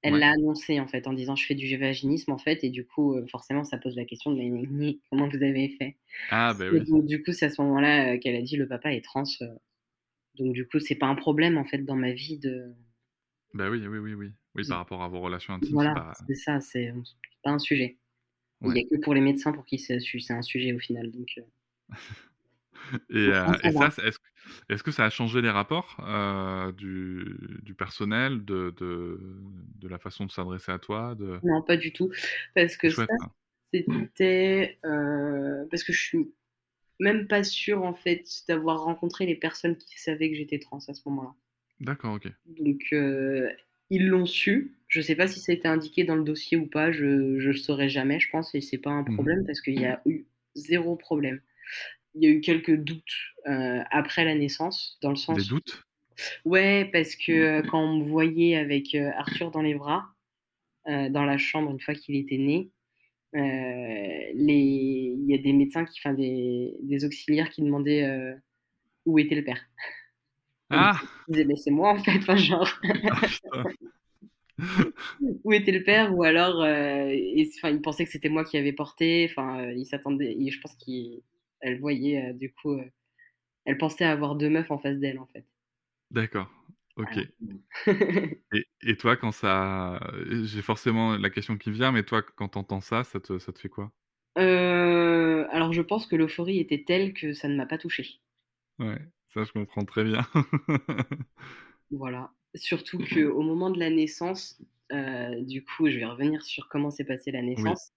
S3: elle
S2: Ouais.
S3: l'a annoncé en fait en disant je fais du vaginisme en fait et du coup euh, forcément ça pose la question de mais, comment vous avez fait?
S2: Ah, bah
S3: Et
S2: oui.
S3: donc, du coup c'est à ce moment-là euh, qu'elle a dit le papa est trans euh. donc du coup c'est pas un problème en fait dans ma vie de
S2: Bah oui, oui, oui, oui. Oui, par rapport à vos relations intimes,
S3: voilà
S2: c'est pas.
S3: c'est ça c'est pas un sujet il
S2: Ouais.
S3: y a que pour les médecins pour qui c'est un sujet au final donc euh,
S2: Et, euh, et ça, est-ce que, est-ce que ça a changé les rapports euh, du, du personnel, de, de, de la façon de s'adresser à toi de...
S3: non pas du tout parce que
S2: Chouette,
S3: ça
S2: hein.
S3: c'était euh, parce que je suis même pas sûre en fait d'avoir rencontré les personnes qui savaient que j'étais trans à ce moment-là.
S2: D'accord, ok.
S3: Donc ils l'ont su. Je sais pas si ça a été indiqué dans le dossier ou pas. Je je le saurai jamais, je pense, et c'est pas un
S2: Mhm.
S3: problème parce qu'il y a eu zéro problème. Il y a eu quelques doutes euh, après la naissance, dans le sens
S2: Des doutes?
S3: Ouais, parce que euh, quand on me voyait avec euh, Arthur dans les bras, euh, dans la chambre une fois qu'il était né, euh, les... il y a des médecins, qui, enfin des, des auxiliaires qui demandaient euh, où était le père.
S2: Ah.
S3: Ils disaient, mais c'est moi en fait, enfin, genre,
S2: Ah,
S3: où était le père? Ou alors, euh, et, ils pensaient que c'était moi qui avais porté, enfin, euh, ils s'attendaient, et je pense qu'elle voyait, euh, du coup, euh, elle pensait avoir deux meufs en face d'elle en fait.
S2: D'accord, ok. Et, et toi, quand ça... J'ai forcément la question qui vient, mais toi, quand t'entends ça, ça te, ça te fait quoi?
S3: Alors je pense que l'euphorie était telle que ça ne m'a pas touchée.
S2: Ouais, ça je comprends très bien.
S3: Voilà. Surtout qu'au moment de la naissance, euh, du coup, je vais revenir sur comment s'est passée la naissance.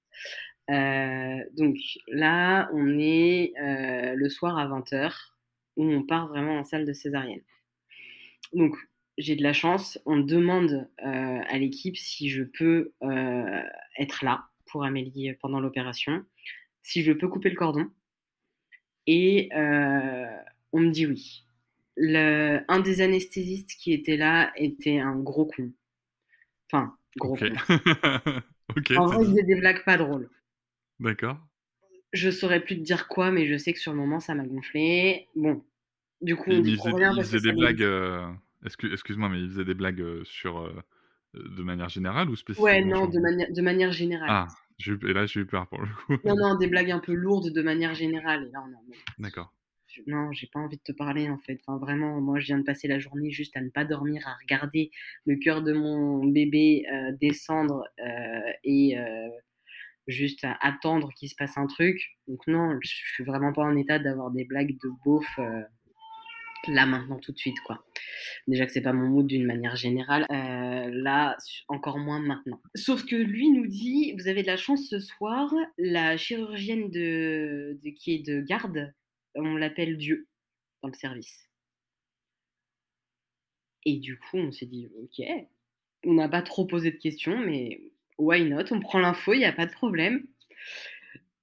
S3: Euh, donc là, on est euh, le soir à 20h où on part vraiment en salle de césarienne. Donc j'ai de la chance, on demande à l'équipe si je peux être là pour Amélie pendant l'opération, si je peux couper le cordon. Et on me dit oui. Le, un des anesthésistes qui était là était un gros con. Enfin, gros con. En vrai, il faisait des blagues pas drôles.
S2: D'accord.
S3: Je saurais plus te dire quoi, mais je sais que sur le moment, ça m'a gonflé. Bon, du coup, on
S2: il faisait,
S3: rien
S2: il
S3: parce que
S2: faisait des blagues. euh, excu- Excuse-moi, mais il faisait des blagues euh, sur, euh, de manière générale ou spécifiquement
S3: Ouais, non, de, manière de manière générale.
S2: Ah, eu- et là j'ai eu peur pour le coup.
S3: Non, non, des blagues un peu lourdes de manière générale. Et là, non,
S2: D'accord.
S3: Non, j'ai pas envie de te parler en fait. Enfin, vraiment, moi, je viens de passer la journée juste à ne pas dormir, à regarder le cœur de mon bébé euh, descendre euh, et euh, juste à attendre qu'il se passe un truc. Donc, non, je suis vraiment pas en état d'avoir des blagues de beauf là, maintenant, tout de suite, quoi. Déjà que c'est pas mon mood d'une manière générale, là, encore moins maintenant. Sauf que lui nous dit, vous avez de la chance ce soir, la chirurgienne de- qui est de garde, on l'appelle Dieu dans le service. Et du coup, on s'est dit, ok, on n'a pas trop posé de questions, mais why not? On prend l'info, il n'y a pas de problème.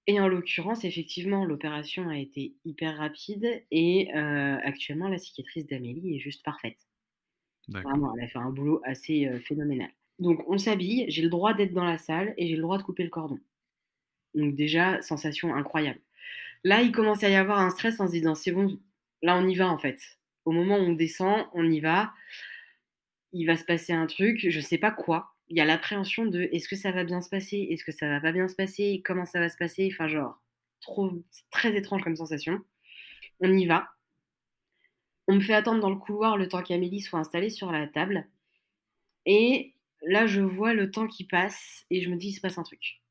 S3: Et en l'occurrence, effectivement, l'opération a été hyper rapide et euh, actuellement, la cicatrice d'Amélie est juste parfaite. Vraiment, elle a fait un boulot assez euh, phénoménal. Donc, on s'habille, j'ai le droit d'être dans la salle et j'ai le droit de couper le cordon. Donc, déjà, sensation incroyable. Là, il commence à y avoir un stress en se disant c'est bon, là, on y va en fait. Au moment où on descend, on y va. Il va se passer un truc, je sais pas quoi. Il y a l'appréhension de est-ce que ça va bien se passer? Est-ce que ça va pas bien se passer? Comment ça va se passer? Enfin, genre, trop, très étrange comme sensation. On y va. On me fait attendre dans le couloir le temps qu'Amélie soit installée sur la table. Et là, je vois le temps qui passe et je me dis, il se passe un truc.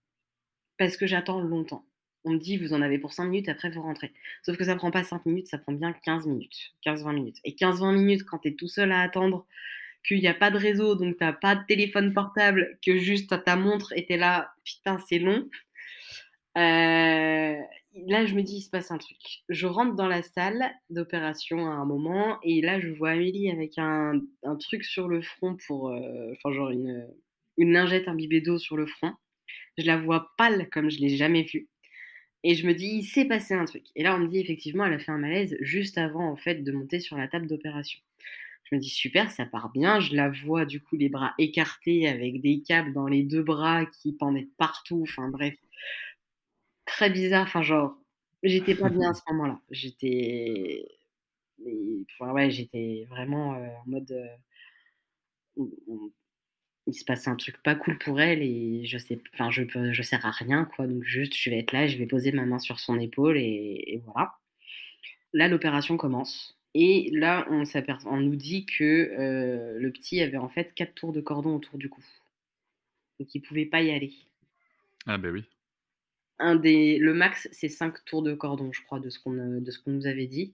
S3: Parce que j'attends longtemps. On me dit, vous en avez pour 5 minutes, après vous rentrez. Sauf que ça prend pas 5 minutes, ça prend bien 15 minutes. 15-20 minutes. Et 15-20 minutes, quand tu es tout seul à attendre, qu'il n'y a pas de réseau, donc tu pas de téléphone portable, que juste ta montre était là, putain, c'est long. Euh, là, je me dis, il se passe un truc. Je rentre dans la salle d'opération à un moment, et là, je vois Amélie avec un, truc sur le front pour. euh, genre une, une lingette imbibée d'eau sur le front. Je la vois pâle comme je l'ai jamais vue. Et je me dis, il s'est passé un truc. Et là, on me dit, effectivement, elle a fait un malaise juste avant, en fait, de monter sur la table d'opération. Je me dis, super, ça part bien. Je la vois, du coup, les bras écartés avec des câbles dans les deux bras qui pendaient partout. Enfin, bref, très bizarre. Enfin, genre, j'étais pas bien à ce moment-là. J'étais. Enfin, ouais, j'étais vraiment euh, en mode. euh, il se passe un truc pas cool pour elle et je sais, enfin, je, peux- je sers à rien, quoi. Donc, juste, je vais être là, je vais poser ma main sur son épaule et, et voilà. Là, l'opération commence. Et là, on, nous dit que euh, le petit avait en fait quatre tours de cordon autour du cou. Donc, il pouvait pas y aller.
S2: Ah, ben oui.
S3: Un des, le max, c'est 5 tours de cordon, je crois, de ce qu'on de ce qu'on nous avait dit.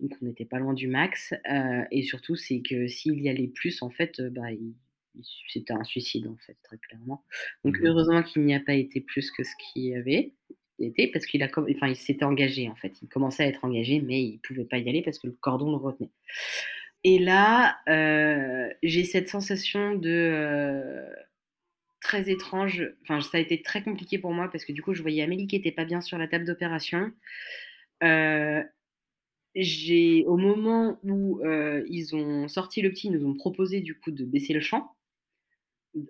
S3: Donc on n'était pas loin du max. Euh, et surtout, c'est que s'il y allait plus, en fait, euh, bah, il- c'était un suicide, en fait, très clairement. Donc
S2: Mhm.
S3: heureusement qu'il n'y a pas été plus que ce qu'il y avait été, parce qu'il a, enfin, il s'était engagé, en fait. Il commençait à être engagé, mais il pouvait pas y aller parce que le cordon le retenait. Et là, euh, j'ai cette sensation de euh, très étrange. Enfin, ça a été très compliqué pour moi parce que du coup, je voyais Amélie qui était pas bien sur la table d'opération. Euh, j'ai, au moment où euh, ils ont sorti le petit, ils nous ont proposé du coup de baisser le champ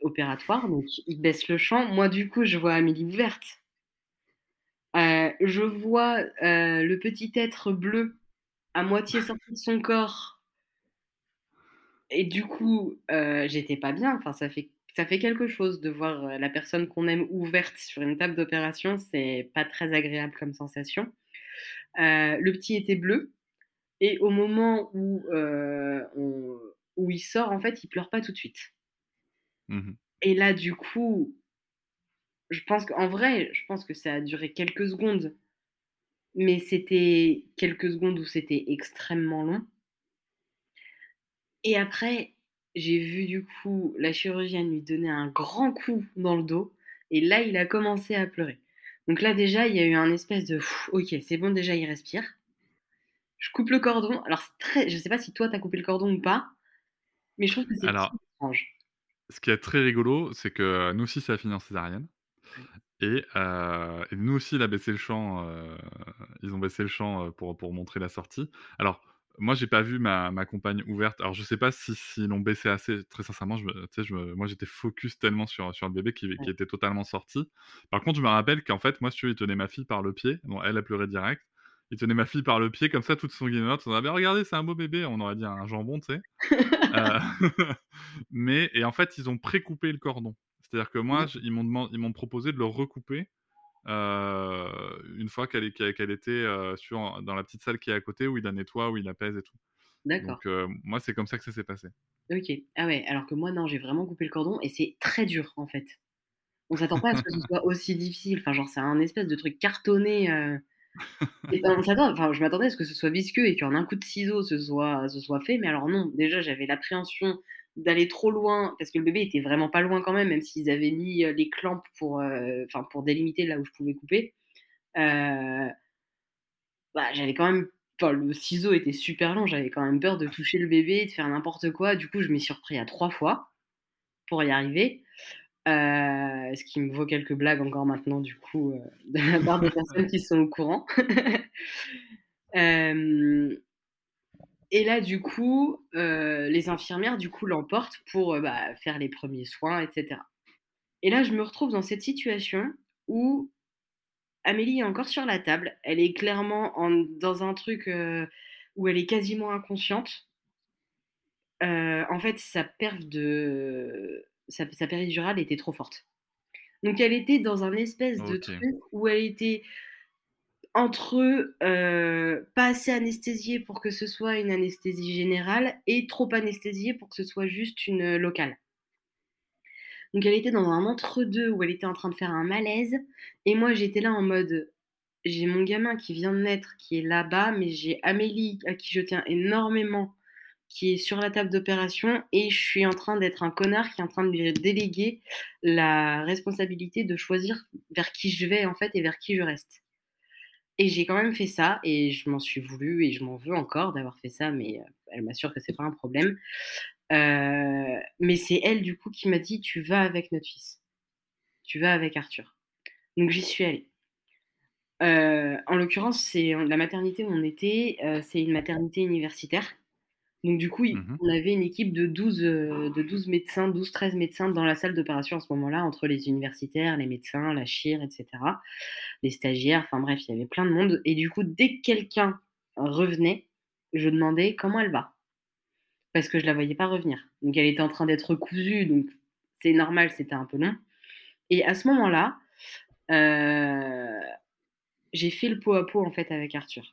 S3: opératoire. Donc, ils baissent le champ. Moi, du coup, je vois Amélie ouverte. Euh, je vois euh, le petit être bleu à moitié sorti de son corps. Et du coup, euh, j'étais pas bien. Enfin, ça fait, ça fait quelque chose de voir la personne qu'on aime ouverte sur une table d'opération. C'est pas très agréable comme sensation. Le petit était bleu. Et au moment où, on- où il sort, en fait, il pleure pas tout de suite.
S2: Mhm.
S3: Et là, du coup, je pense qu'en vrai, je pense que ça a duré quelques secondes. Mais c'était quelques secondes où c'était extrêmement long. Et après, j'ai vu du coup la chirurgienne lui donner un grand coup dans le dos. Et là, il a commencé à pleurer. Donc là, déjà, il y a eu un espèce de Pff, ok, c'est bon, déjà, il respire. Je coupe le cordon. Alors, très... je sais pas si toi, t'as coupé le cordon ou pas, mais je trouve que c'est
S2: Alors,
S3: très étrange.
S2: Ce qui est très rigolo, c'est que nous aussi, ça a fini en césarienne. Et, euh, et nous aussi, il a baissé le champ. euh, ils ont baissé le champ euh, pour, pour montrer la sortie. Alors, moi, j'ai pas vu ma, ma compagne ouverte. Alors, je sais pas si s'ils l'ont baissé assez. Très sincèrement, je, me- je me- moi, j'étais focus tellement sur, sur le bébé qui, qui était totalement sorti. Par contre, je me rappelle qu'en fait, moi, si tu veux, il tenait ma fille par le pied. Bon, elle a pleuré direct. Il tenait ma fille par le pied, comme ça, toute son guillemette. On avait regardé, c'est un beau bébé. On aurait dit un jambon, tu sais. Euh, mais et en fait, ils ont précoupé le cordon. C'est-à-dire que moi, je- ils m'ont demandé, ils m'ont proposé de le recouper euh, une fois qu'elle est- qu'elle qu'elle était euh, sur dans la petite salle qui est à côté où il la nettoie, où il la pèse et tout.
S3: D'accord.
S2: Donc moi, c'est comme ça que ça s'est passé.
S3: Ok. Ah ouais, alors que moi, non, j'ai vraiment coupé le cordon et c'est très dur en fait. On s'attend pas à ce que ce soit aussi difficile. Enfin, genre, c'est un espèce de truc cartonné. Enfin, je m'attendais à ce que ce soit visqueux et qu'en un coup de ciseau, ce soit, fait. Mais alors, non, déjà, j'avais l'appréhension d'aller trop loin parce que le bébé était vraiment pas loin quand même, même s'ils avaient mis euh, les clampes pour, euh, pour délimiter là où je pouvais couper. Euh, bah, j'avais quand même. Le ciseau était super long, j'avais quand même peur de toucher le bébé, de faire n'importe quoi. Du coup, je m'y suis repris à trois fois pour y arriver. Euh, ce qui me vaut quelques blagues encore maintenant, du coup, euh, de la part des personnes qui sont au courant. Euh, et là, du coup, euh, les infirmières, du coup, l'emportent pour bah, faire les premiers soins, etc. Et là, je me retrouve dans cette situation où Amélie est encore sur la table. Elle est clairement en- dans un truc où elle est quasiment inconsciente. En fait, sa perf de sa, sa péridurale était trop forte. Donc, elle était dans un espèce de truc où elle était entre euh, pas assez anesthésiée pour que ce soit une anesthésie générale et trop anesthésiée pour que ce soit juste une locale. Donc elle était dans un entre-deux où elle était en train de faire un malaise et moi j'étais là en mode j'ai mon gamin qui vient de naître qui est là-bas, mais j'ai Amélie à qui je tiens énormément qui est sur la table d'opération et je suis en train d'être un connard qui est en train de lui déléguer la responsabilité de choisir vers qui je vais en fait et vers qui je reste. Et j'ai quand même fait ça et je m'en suis voulu et je m'en veux encore d'avoir fait ça, mais euh, elle m'assure que c'est pas un problème. Euh, mais c'est elle du coup qui m'a dit tu vas avec notre fils, tu vas avec Arthur. Donc j'y suis allée. Euh, en l'occurrence, c'est la maternité où on était, c'est une maternité universitaire. Donc du coup,
S2: Mmh
S3: on avait une équipe de 12, euh, de 12 médecins, 12-13 médecins dans la salle d'opération à ce moment-là, entre les universitaires, les médecins, la chire, etc. Les stagiaires, enfin bref, il y avait plein de monde. Et du coup, dès que quelqu'un revenait, je demandais comment elle va. Parce que je la voyais pas revenir. Donc elle était en train d'être cousue, donc c'est normal, c'était un peu long. Et à ce moment-là, euh, j'ai fait le pot à pot en fait avec Arthur.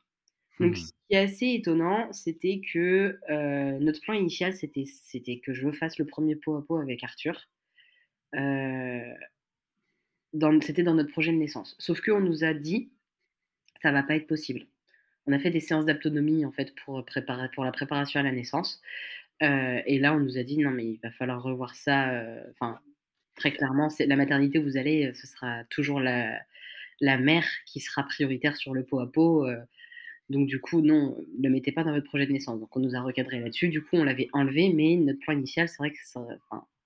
S3: Donc,
S2: Mmh
S3: ce qui est assez étonnant, c'était que euh, notre plan initial, c'était, que je fasse le premier pot à pot avec Arthur. Euh, c'était dans notre projet de naissance. Sauf qu'on nous a dit, ça va pas être possible. On a fait des séances d'autonomie en fait pour préparer pour la préparation à la naissance. Euh, et là, on nous a dit non mais il va falloir revoir ça. Enfin, très clairement, la maternité où vous allez, ce sera toujours la, la mère qui sera prioritaire sur le pot à pot. euh, donc du coup, non, ne le mettez pas dans votre projet de naissance. Donc on nous a recadré là-dessus. Du coup, on l'avait enlevé, mais notre plan initial, c'est vrai que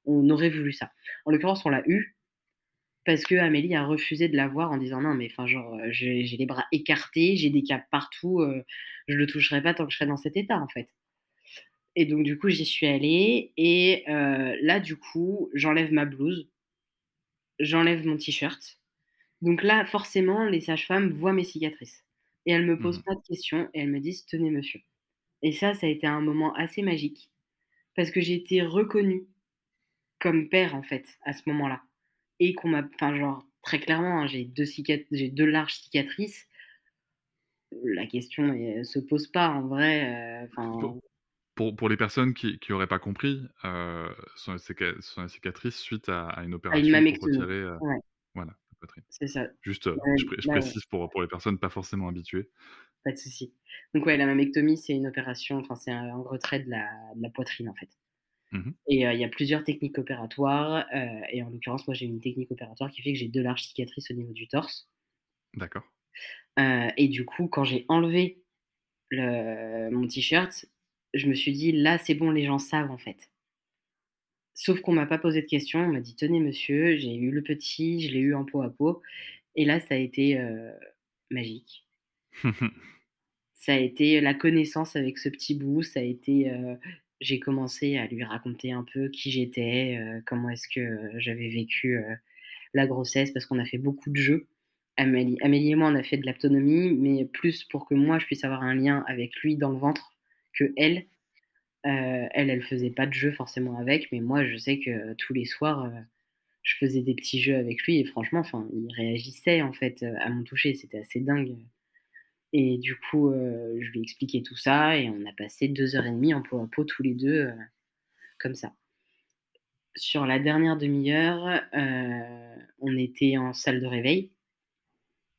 S3: on aurait voulu ça. En l'occurrence, on l'a eu parce que Amélie a refusé de l'avoir en disant non, mais enfin genre, euh, j'ai j'ai les bras écartés, j'ai des capes partout, euh, je le toucherai pas tant que je serai dans cet état en fait. Et donc du coup, j'y suis allée et euh, là, du coup, j'enlève ma blouse, j'enlève mon t-shirt. Donc là, forcément, les sages-femmes voient mes cicatrices. Et elles me posent
S2: Mhm.
S3: pas de questions et elles me disent tenez monsieur. Et ça, ça a été un moment assez magique parce que j'ai été reconnue comme père en fait à ce moment-là et qu'on m'a, enfin genre très clairement, hein, j'ai deux cicat- j'ai deux larges cicatrices. La question ne se pose pas en vrai. euh,
S2: Pour, pour, pour les personnes qui n'auraient pas compris, euh, sont, les cicatrices suite à, à une
S3: à une
S2: opération pour retirer euh,
S3: Ouais,
S2: voilà, poitrine.
S3: c'est ça.
S2: Juste, euh, je, pré- je
S3: là, ouais.
S2: précise pour, pour les personnes pas forcément habituées.
S3: Pas de souci. Donc ouais, la mammectomie, c'est une opération, enfin c'est un, un retrait de la, de la poitrine en fait.
S2: Mhm.
S3: Et euh, il y a plusieurs techniques opératoires. euh, et en l'occurrence, moi j'ai une technique opératoire qui fait que j'ai deux larges cicatrices au niveau du torse.
S2: D'accord.
S3: Et du coup, quand j'ai enlevé le, mon t-shirt, je me suis dit là c'est bon, les gens savent en fait. Sauf qu'on m'a pas posé de questions. On m'a dit tenez monsieur, j'ai eu le petit, je l'ai eu en peau à peau. Et là, ça a été euh, magique. Ça a été la connaissance avec ce petit bout, ça a été, heu, j'ai commencé à lui raconter un peu qui j'étais, heu, comment est-ce que, j'avais vécu, la grossesse parce qu'on a fait beaucoup de jeux. Amélie Amélie et moi, on a fait de l'autonomie, mais plus pour que moi je puisse avoir un lien avec lui dans le ventre qu'elle. Heu, elle, elle faisait pas de jeux forcément avec, mais moi je sais que tous les soirs, heu, je faisais des petits jeux avec lui et franchement, enfin, il réagissait en fait, à mon toucher, c'était assez dingue. Et du coup, je lui ai expliqué tout ça et on a passé 2 heures et demie en peau à peau tous les 2, heu, comme ça. Sur la dernière demi-heure, heu, on était en salle de réveil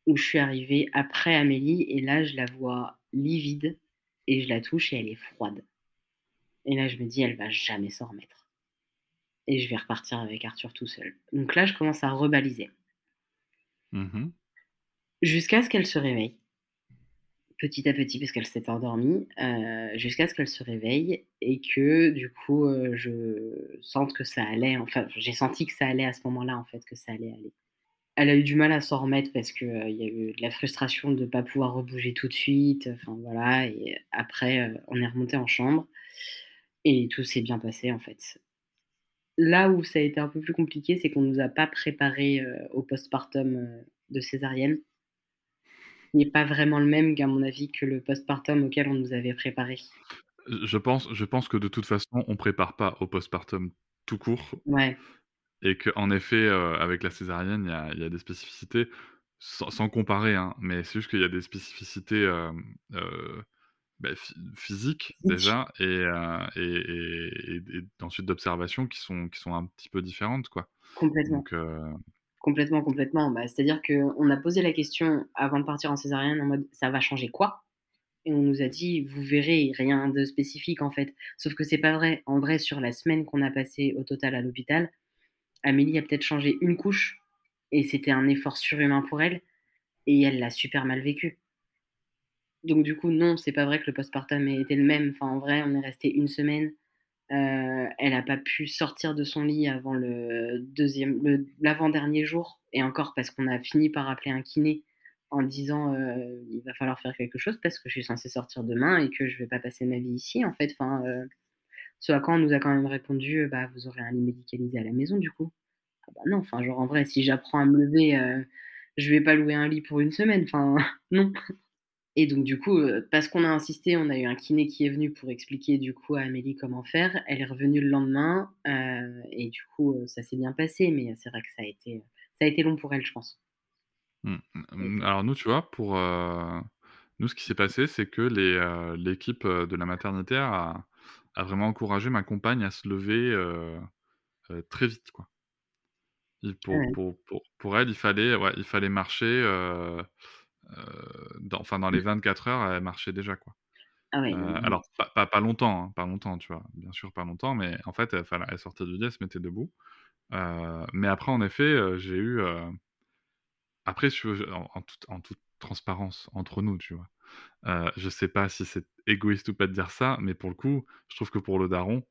S3: où je suis arrivée après Amélie et là, je la vois livide et je la touche et elle est froide. Et là, je me dis: «Elle va jamais s'en remettre» et je vais repartir avec Arthur tout seul. Donc là, je commence à rebaliser.
S2: Mhm.
S3: Jusqu'à ce qu'elle se réveille. Petit à petit, parce qu'elle s'était endormie, heu, jusqu'à ce qu'elle se réveille et que du coup, heu, je sente que ça allait, enfin, j'ai senti que ça allait à ce moment-là, en fait, que ça allait aller. Elle a eu du mal à s'en remettre parce que, heu, il y a eu de la frustration de pas pouvoir rebouger tout de suite, enfin voilà et après, heu, on est remonté en chambre et tout s'est bien passé, en fait. Là où ça a été un peu plus compliqué, c'est qu'on nous a pas préparés, heu, au postpartum, heu, de césarienne. Il n'est pas vraiment le même qu'à mon avis que le postpartum auquel on nous avait préparés.
S2: Je pense, je pense que de toute façon, on prépare pas au postpartum tout court
S3: Ouais,
S2: et qu'en effet, euh, avec la césarienne, il y a, il y a des spécificités, sans, sans comparer, hein, mais c'est juste qu'il y a des spécificités euh, euh, bah, physique déjà et, euh, et, et, et- et ensuite d'observation qui sont, qui sont un petit peu différentes, quoi.
S3: Complètement.
S2: Donc, euh,
S3: Complètement, complètement. Bah, c'est-à-dire qu'on a posé la question avant de partir en césarienne en mode ça va changer quoi? Et on nous a dit vous verrez rien de spécifique en fait. Sauf que c'est pas vrai. En vrai, sur la semaine qu'on a passée au total à l'hôpital, Amélie a peut-être changé une couche et c'était un effort surhumain pour elle et elle l'a super mal vécu. Donc du coup, non, c'est pas vrai que le postpartum ait été le même. Enfin, en vrai, on est resté une semaine. Euh, elle n'a pas pu sortir de son lit avant le deuxième, l'avant-dernier jour, et encore parce qu'on a fini par appeler un kiné en disant euh, il va falloir faire quelque chose parce que je suis censée sortir demain et que je vais pas passer ma vie ici en fait. Enfin, euh, ce à quoi on nous a quand même répondu bah vous aurez un lit médicalisé à la maison du coup. Ah bah non, enfin genre en vrai si j'apprends à me lever, euh, je vais pas louer un lit pour une semaine. Enfin non. Et donc du coup, euh, parce qu'on a insisté, on a eu un kiné qui est venu pour expliquer du coup à Amélie comment faire. Elle est revenue le lendemain euh, et du coup euh, ça s'est bien passé, mais c'est vrai que ça a été ça a été long pour elle, je pense.
S2: mm, mm, alors nous, tu vois, pour euh, nous, ce qui s'est passé, c'est que l'équipe euh, de la maternité a, a vraiment encouragé ma compagne à se lever très vite, quoi. Pour,
S3: ouais.
S2: pour, pour, pour elle, il fallait, ouais, il fallait marcher, dans, enfin dans les 24 heures, elle marchait déjà, quoi.
S3: Ah ouais.
S2: Euh, alors, pas, pas, pas longtemps, hein, pas longtemps, tu vois, bien sûr, pas longtemps, mais en fait, elle, elle sortait du lit, elle se mettait debout. Euh, mais après, en effet, euh, j'ai eu. euh, Après, je, en, en toute, en toute transparence entre nous, tu vois. Euh, je sais pas si c'est égoïste ou pas de dire ça, mais pour le coup, je trouve que pour le daron,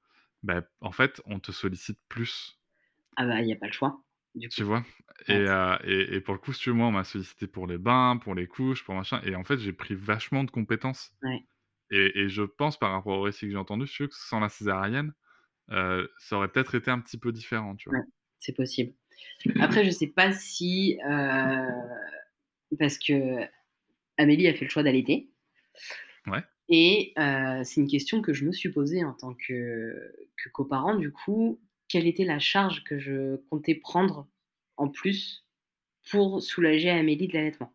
S2: bah, en fait, on te sollicite plus,
S3: Ah bah il y a pas le choix.
S2: Tu vois? Et,
S3: Ouais.
S2: euh, et, et pour le coup, si tu veux, moi, on m'a sollicité pour les bains, pour les couches, pour machin. Et en fait, j'ai pris vachement de compétences.
S3: Ouais.
S2: Et, et je pense, par rapport au récit que j'ai entendu, si tu veux, que sans la césarienne, euh, ça aurait peut-être été un petit peu différent, tu vois?
S3: Ouais, c'est possible. Après, je sais pas si euh, parce que Amélie a fait le choix d'allaiter.
S2: Ouais.
S3: Et euh, c'est une question que je me suis posée en tant que, que coparent, du coup, quelle était la charge que je comptais prendre en plus pour soulager Amélie de l'allaitement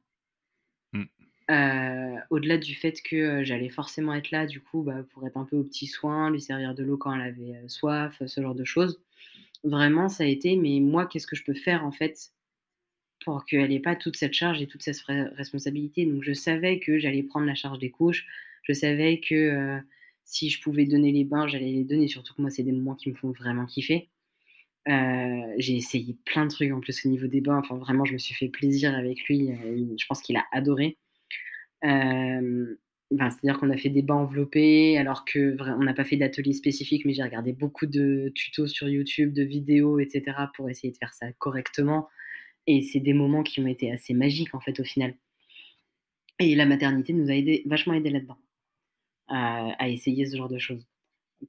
S2: Mm.
S3: Euh, Au-delà du fait que euh, j'allais forcément être là, du coup, bah, pour être un peu aux petits soins, lui servir de l'eau quand elle avait euh, soif, ce genre de choses. Vraiment, ça a été, mais moi, qu'est-ce que je peux faire en fait pour qu'elle n'ait pas toute cette charge et toute cette re- responsabilité? Donc je savais que j'allais prendre la charge des couches, je savais que euh, si je pouvais donner les bains, j'allais les donner, surtout que moi c'est des moments qui me font vraiment kiffer. Euh, j'ai essayé plein de trucs en plus au niveau des bains, enfin vraiment je me suis fait plaisir avec lui, euh, je pense qu'il a adoré. Euh, ben, C'est-à-dire qu'on a fait des bains enveloppés, alors que on n'a pas fait d'atelier spécifique, mais j'ai regardé beaucoup de tutos sur YouTube, de vidéos, etc. pour essayer de faire ça correctement. Et c'est des moments qui ont été assez magiques en fait au final. Et la maternité nous a aidé, vachement aidé là-dedans, à, à essayer ce genre de choses.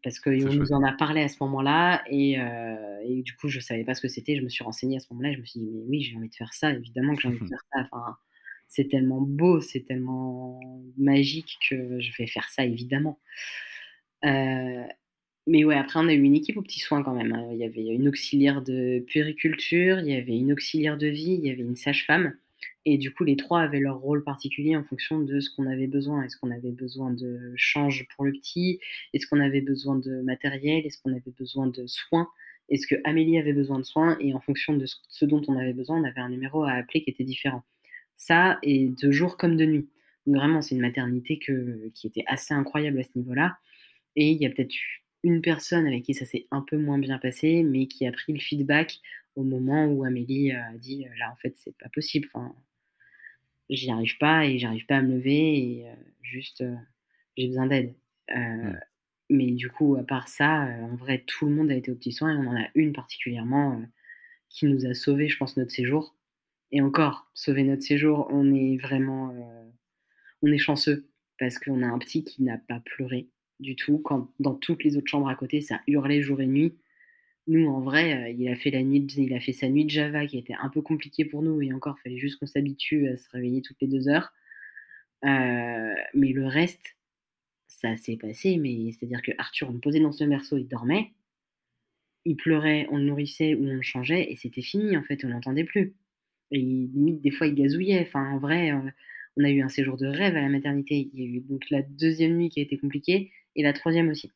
S3: Parce qu'on nous
S2: chouette.
S3: en a parlé à ce moment-là, et, euh, et du coup je savais pas ce que c'était, je me suis renseignée à ce moment-là, et je me suis dit, mais oui, j'ai envie de faire ça, évidemment que j'ai envie de faire ça. Enfin, c'est tellement beau, c'est tellement magique que je vais faire ça, évidemment. Euh, mais ouais, après, on a eu une équipe aux petits soins quand même. hein. Il y avait une auxiliaire de puériculture, il y avait une auxiliaire de vie, il y avait une sage-femme. Et du coup, les trois avaient leur rôle particulier en fonction de ce qu'on avait besoin. Est-ce qu'on avait besoin de change pour le petit? Est-ce qu'on avait besoin de matériel? Est-ce qu'on avait besoin de soins? Est-ce que Amélie avait besoin de soins? Et en fonction de ce- dont on avait besoin, on avait un numéro à appeler qui était différent. Ça, et de jour comme de nuit. Donc vraiment, c'est une maternité qui était assez incroyable à ce niveau-là. Et il y a peut-être eu une personne avec qui ça s'est un peu moins bien passé, mais qui a pris le feedback au moment où Amélie a dit là en fait c'est pas possible, j'y arrive pas et j'arrive pas à me lever et euh, juste euh, j'ai besoin d'aide. Euh. Mais du coup, à part ça, en vrai, tout le monde a été aux petits soins et on en a une particulièrement qui nous a sauvé, je pense, notre séjour. Et encore, sauver notre séjour, on est vraiment, euh, on est chanceux parce qu'on a un petit qui n'a pas pleuré du tout. Quand dans toutes les autres chambres à côté, ça hurlait jour et nuit. Nous, en vrai, euh, il a fait la nuit, il a fait sa nuit de Java qui était un peu compliquée pour nous et encore, fallait juste qu'on s'habitue à se réveiller toutes les deux heures. Euh, mais le reste, ça s'est passé. Mais c'est-à-dire que Arthur, on le posait dans ce berceau, il dormait, il pleurait, on le nourrissait ou on le changeait et c'était fini en fait, on l'entendait plus. Et limite, des fois, il gazouillait. Enfin, en vrai, euh, On a eu un séjour de rêve à la maternité. Il y a eu donc la deuxième nuit qui a été compliquée et la troisième aussi.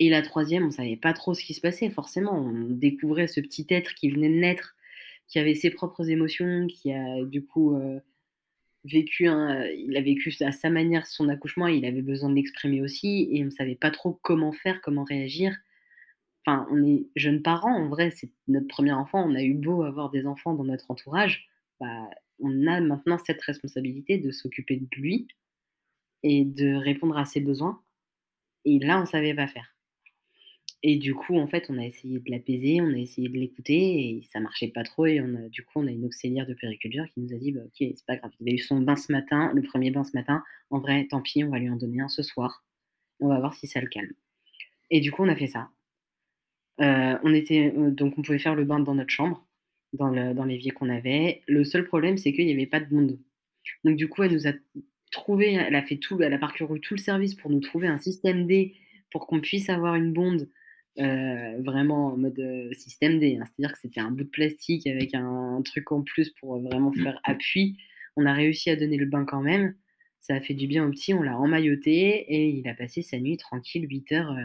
S3: Et la troisième, on savait pas trop ce qui se passait, forcément. On découvrait ce petit être qui venait de naître, qui avait ses propres émotions, qui a du coup euh, vécu, il a vécu à sa manière son accouchement, et il avait besoin de l'exprimer aussi, et on ne savait pas trop comment faire, comment réagir. Enfin, on est jeunes parents, en vrai, c'est notre premier enfant. On a eu beau avoir des enfants dans notre entourage, bah, on a maintenant cette responsabilité de s'occuper de lui et de répondre à ses besoins. Et là, on savait pas faire. Et du coup, en fait, on a essayé de l'apaiser, on a essayé de l'écouter et ça marchait pas trop. Et on a, du coup, on a une auxiliaire de périculture qui nous a dit bah, Ok, c'est pas grave. Il a eu son bain ce matin, le premier bain ce matin. En vrai, tant pis, on va lui en donner un ce soir. On va voir si ça le calme. Et du coup, on a fait ça. Euh, on était, euh, donc, on pouvait faire le bain dans notre chambre, dans, le, dans l'évier qu'on avait. Le seul problème, c'est qu'il n'y avait pas de monde. Donc, du coup, elle nous a trouvé, elle a fait tout, elle a parcouru tout le service pour nous trouver un système D pour qu'on puisse avoir une bonde euh, vraiment en mode euh, système D. Hein. C'est-à-dire que c'était un bout de plastique avec un, truc en plus pour euh, vraiment faire appui. On a réussi à donner le bain quand même. Ça a fait du bien au petit. On l'a emmailloté et il a passé sa nuit tranquille, 8 heures,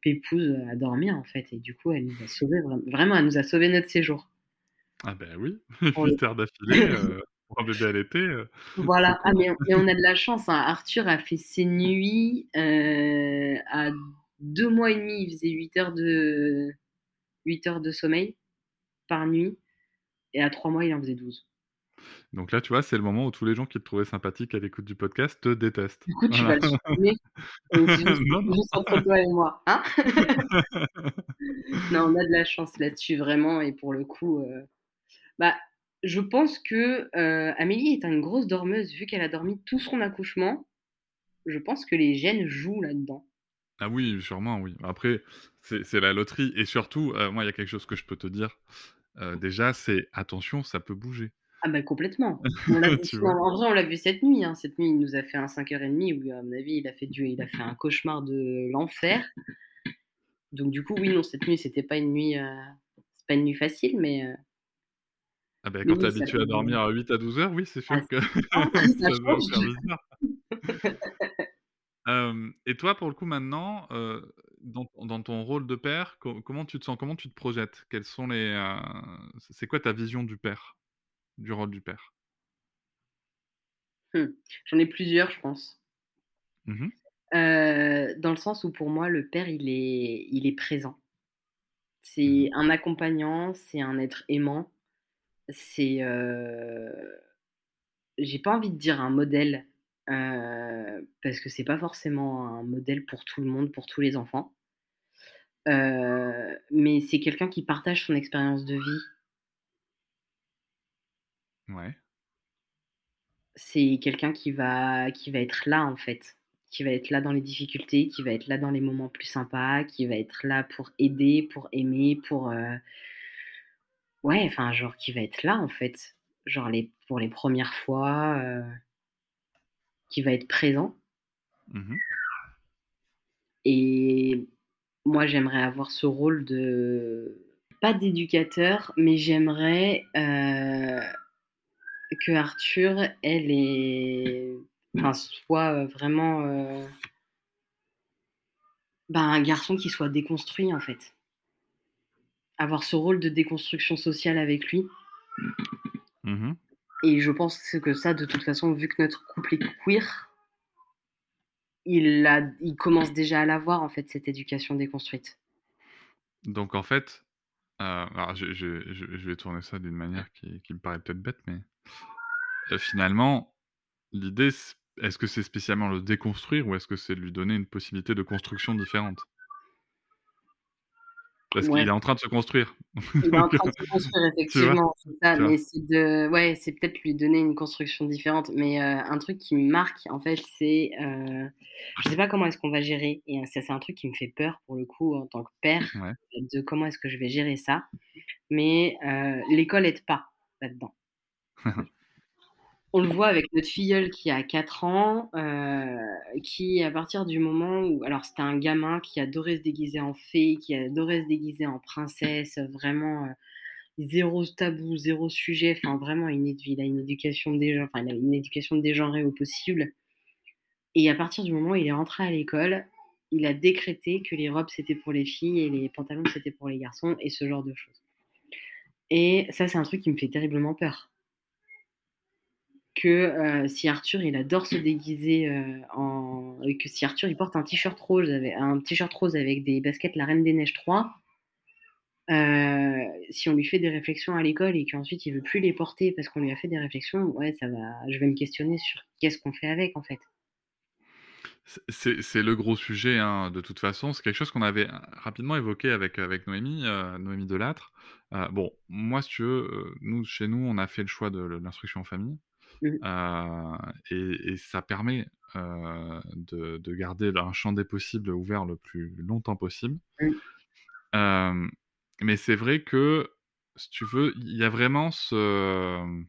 S3: pépouze à dormir en fait. Et du coup, elle nous a sauvé vraiment, elle nous a sauvé notre séjour.
S2: Ah ben oui, 8 heures d'affilée. Pour un bébé à l'été.
S3: voilà, ah, mais, on, a de la chance. Hein. Arthur a fait ses nuits à deux mois et demi, il faisait 8 heures de, 8 heures de sommeil par nuit. Et à trois mois, il en faisait 12.
S2: Donc là, tu vois, c'est le moment où tous les gens qui te trouvaient sympathique à l'écoute du podcast te détestent.
S3: Du coup, tu vas le supprimer. juste, entre toi et moi. Hein non, on a de la chance là-dessus, vraiment. Et pour le coup, euh, bah, je pense que euh, Amélie est une grosse dormeuse, vu qu'elle a dormi tout son accouchement. Je pense que les gènes jouent là-dedans.
S2: Ah oui, sûrement, oui. Après, c'est la loterie. Et surtout, euh, moi, il y a quelque chose que je peux te dire. Euh, déjà, c'est attention, ça peut bouger.
S3: Ah bah complètement. en vrai, on l'a vu cette nuit. Hein. Cette nuit, il nous a fait un 5h30 où, à mon avis, il a fait, du, il a fait un cauchemar de l'enfer. Donc du coup, oui, non, cette nuit, c'était pas une nuit, euh, c'est pas une nuit facile, mais...
S2: Ah bah, quand tu es habitué à dormir à 8 à 12 heures, oui, c'est sûr ah, que ça, ça va faire bizarre et toi, pour le coup, maintenant, dans, ton rôle de père, comment tu te sens Comment tu te projettes? Quels sont les, c'est quoi ta vision du père, du rôle du père?
S3: Mmh. J'en ai plusieurs, je pense.
S2: Mmh
S3: dans le sens où pour moi, le père, il est, il est présent. Mmh c'est un accompagnant, c'est un être aimant, c'est, j'ai pas envie de dire un modèle, euh, parce que c'est pas forcément un modèle pour tout le monde, pour tous les enfants. Euh, mais c'est quelqu'un qui partage son expérience de vie.
S2: Ouais.
S3: C'est quelqu'un qui va, qui va être là en fait, qui va être là dans les difficultés, qui va être là dans les moments plus sympas, qui va être là pour aider, pour aimer, pour euh, ouais, enfin genre qui va être là en fait, genre les pour les premières fois qui va être présent.
S2: Mmh
S3: Et moi, j'aimerais avoir ce rôle de, pas d'éducateur, mais j'aimerais euh, que Arthur, elle est, enfin, soit vraiment euh, ben, un garçon qui soit déconstruit en fait. Avoir ce rôle de déconstruction sociale avec lui.
S2: Mmh
S3: et je pense que ça, de toute façon, vu que notre couple est queer, il, il commence déjà à l'avoir, en fait, cette éducation déconstruite.
S2: Donc, en fait, euh, je, vais tourner ça d'une manière qui, me paraît peut-être bête, mais euh, finalement, l'idée, est-ce que c'est spécialement le déconstruire ou est-ce que c'est lui donner une possibilité de construction différente? Parce qu'il est en train de se construire.
S3: Il est en train de se construire, effectivement, c'est ça. Mais c'est de, ouais, c'est peut-être lui donner une construction différente. Mais euh, un truc qui me marque, en fait, c'est, euh, je sais pas comment est-ce qu'on va gérer. Et ça, c'est un truc qui me fait peur pour le coup en tant que père, de comment est-ce que je vais gérer ça. Mais euh, l'école aide pas là-dedans. on le voit avec notre filleule qui a 4 ans, euh, qui à partir du moment où, alors c'était un gamin qui adorait se déguiser en fée, qui adorait se déguiser en princesse, vraiment, euh, zéro tabou, zéro sujet, enfin vraiment une, il a une éducation déjà, enfin il a une éducation dégenrée au possible. Et à partir du moment où il est rentré à l'école, il a décrété que les robes c'était pour les filles et les pantalons c'était pour les garçons et ce genre de choses. Et ça c'est un truc qui me fait terriblement peur. Que euh, si Arthur il adore se déguiser euh, que si Arthur il porte un t-shirt rose avec des baskets La Reine des Neiges 3 euh, si on lui fait des réflexions à l'école et qu'ensuite il veut plus les porter parce qu'on lui a fait des réflexions, ouais, ça va. Je vais me questionner sur qu'est-ce qu'on fait avec en fait.
S2: C'est- le gros sujet, hein, de toute façon. C'est quelque chose qu'on avait euh, rapidement évoqué avec, Noémie, Noémie Delattre. Bon, moi, si tu veux, nous, chez nous, on a fait le choix de l'instruction en famille. Euh, et, et ça permet euh, de, de garder un champ des possibles ouvert le plus longtemps possible. Euh, mais c'est vrai que, si tu veux, il y a vraiment ce,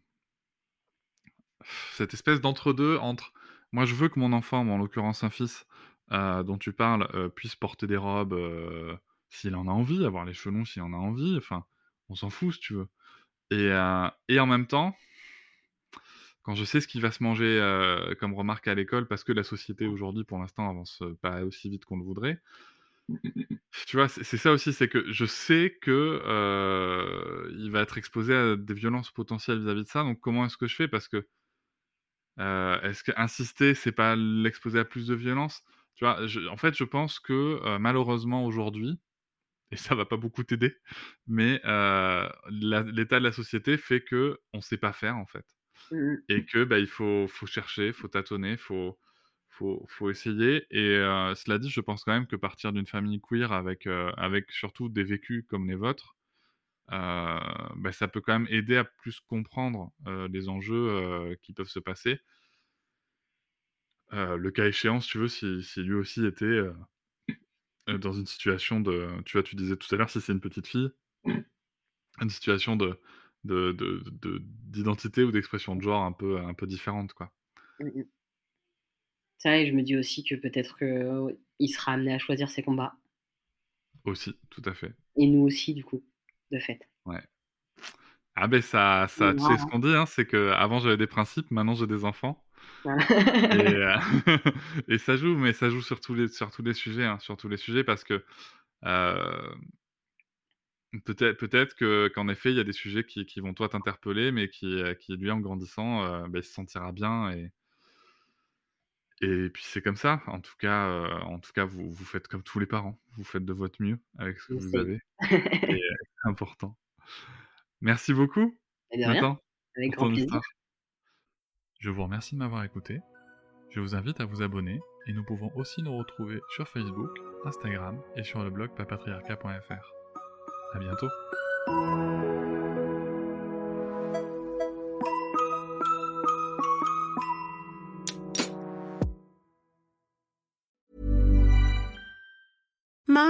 S2: cette espèce d'entre-deux entre moi je veux que mon enfant, en l'occurrence un fils euh, dont tu parles, euh, puisse porter des robes euh, s'il en a envie, avoir les cheveux longs s'il en a envie, enfin, on s'en fout si tu veux. Et, et en même temps, quand je sais ce qui va se manger euh, comme remarque à l'école, parce que la société aujourd'hui pour l'instant avance pas aussi vite qu'on le voudrait, tu vois, c'est ça aussi, c'est que je sais que euh, il va être exposé à des violences potentielles vis-à-vis de ça. Donc comment est-ce que je fais? Parce que euh, est-ce que insister, c'est pas l'exposer à plus de violence? Tu vois, je- en fait, je pense que malheureusement aujourd'hui, et ça va pas beaucoup t'aider, mais l'état de la société fait que on sait pas faire en fait,
S3: Mhm.
S2: et que bah, il faut, faut chercher, faut tâtonner, faut faut, faut essayer. Et cela dit, je pense quand même que partir d'une famille queer avec, avec surtout des vécus comme les vôtres, bah, ça peut quand même aider à plus comprendre les enjeux qui peuvent se passer. Le cas échéant, si tu veux, si, si lui aussi était dans une situation de... Tu vois, tu disais tout à l'heure, si c'est une petite fille, une situation de de- de- de- d'identité ou d'expression de genre un peu, un peu différente, quoi.
S3: Mhm. C'est vrai, je me dis aussi que peut-être qu'il sera amené à choisir ses combats.
S2: Aussi, tout à fait.
S3: Et nous aussi, du coup, de fait.
S2: Ouais. Ah ben ça, ça
S3: C'est
S2: tu sais ce qu'on dit, hein, c'est que avant j'avais des principes, maintenant j'ai des enfants.
S3: Voilà.
S2: Et, euh, et ça joue, mais ça joue sur tous les, sur tous les sujets, hein, sur tous les sujets, parce que euh, peut-être, peut-être que, qu'en effet il y a des sujets qui, qui vont toi t'interpeller, mais qui, euh, qui lui en grandissant, euh, il se sentira bien et et puis c'est comme ça. En tout cas, euh, en tout cas vous, vous faites comme tous les parents, vous faites de votre mieux avec ce que vous avez, et euh, c'est important. Merci beaucoup, Nathan,
S3: avec grand plaisir.
S2: Je vous remercie de m'avoir écouté. Je vous invite à vous abonner et nous pouvons aussi nous retrouver sur Facebook, Instagram et sur le blog papatriarca.fr. À bientôt.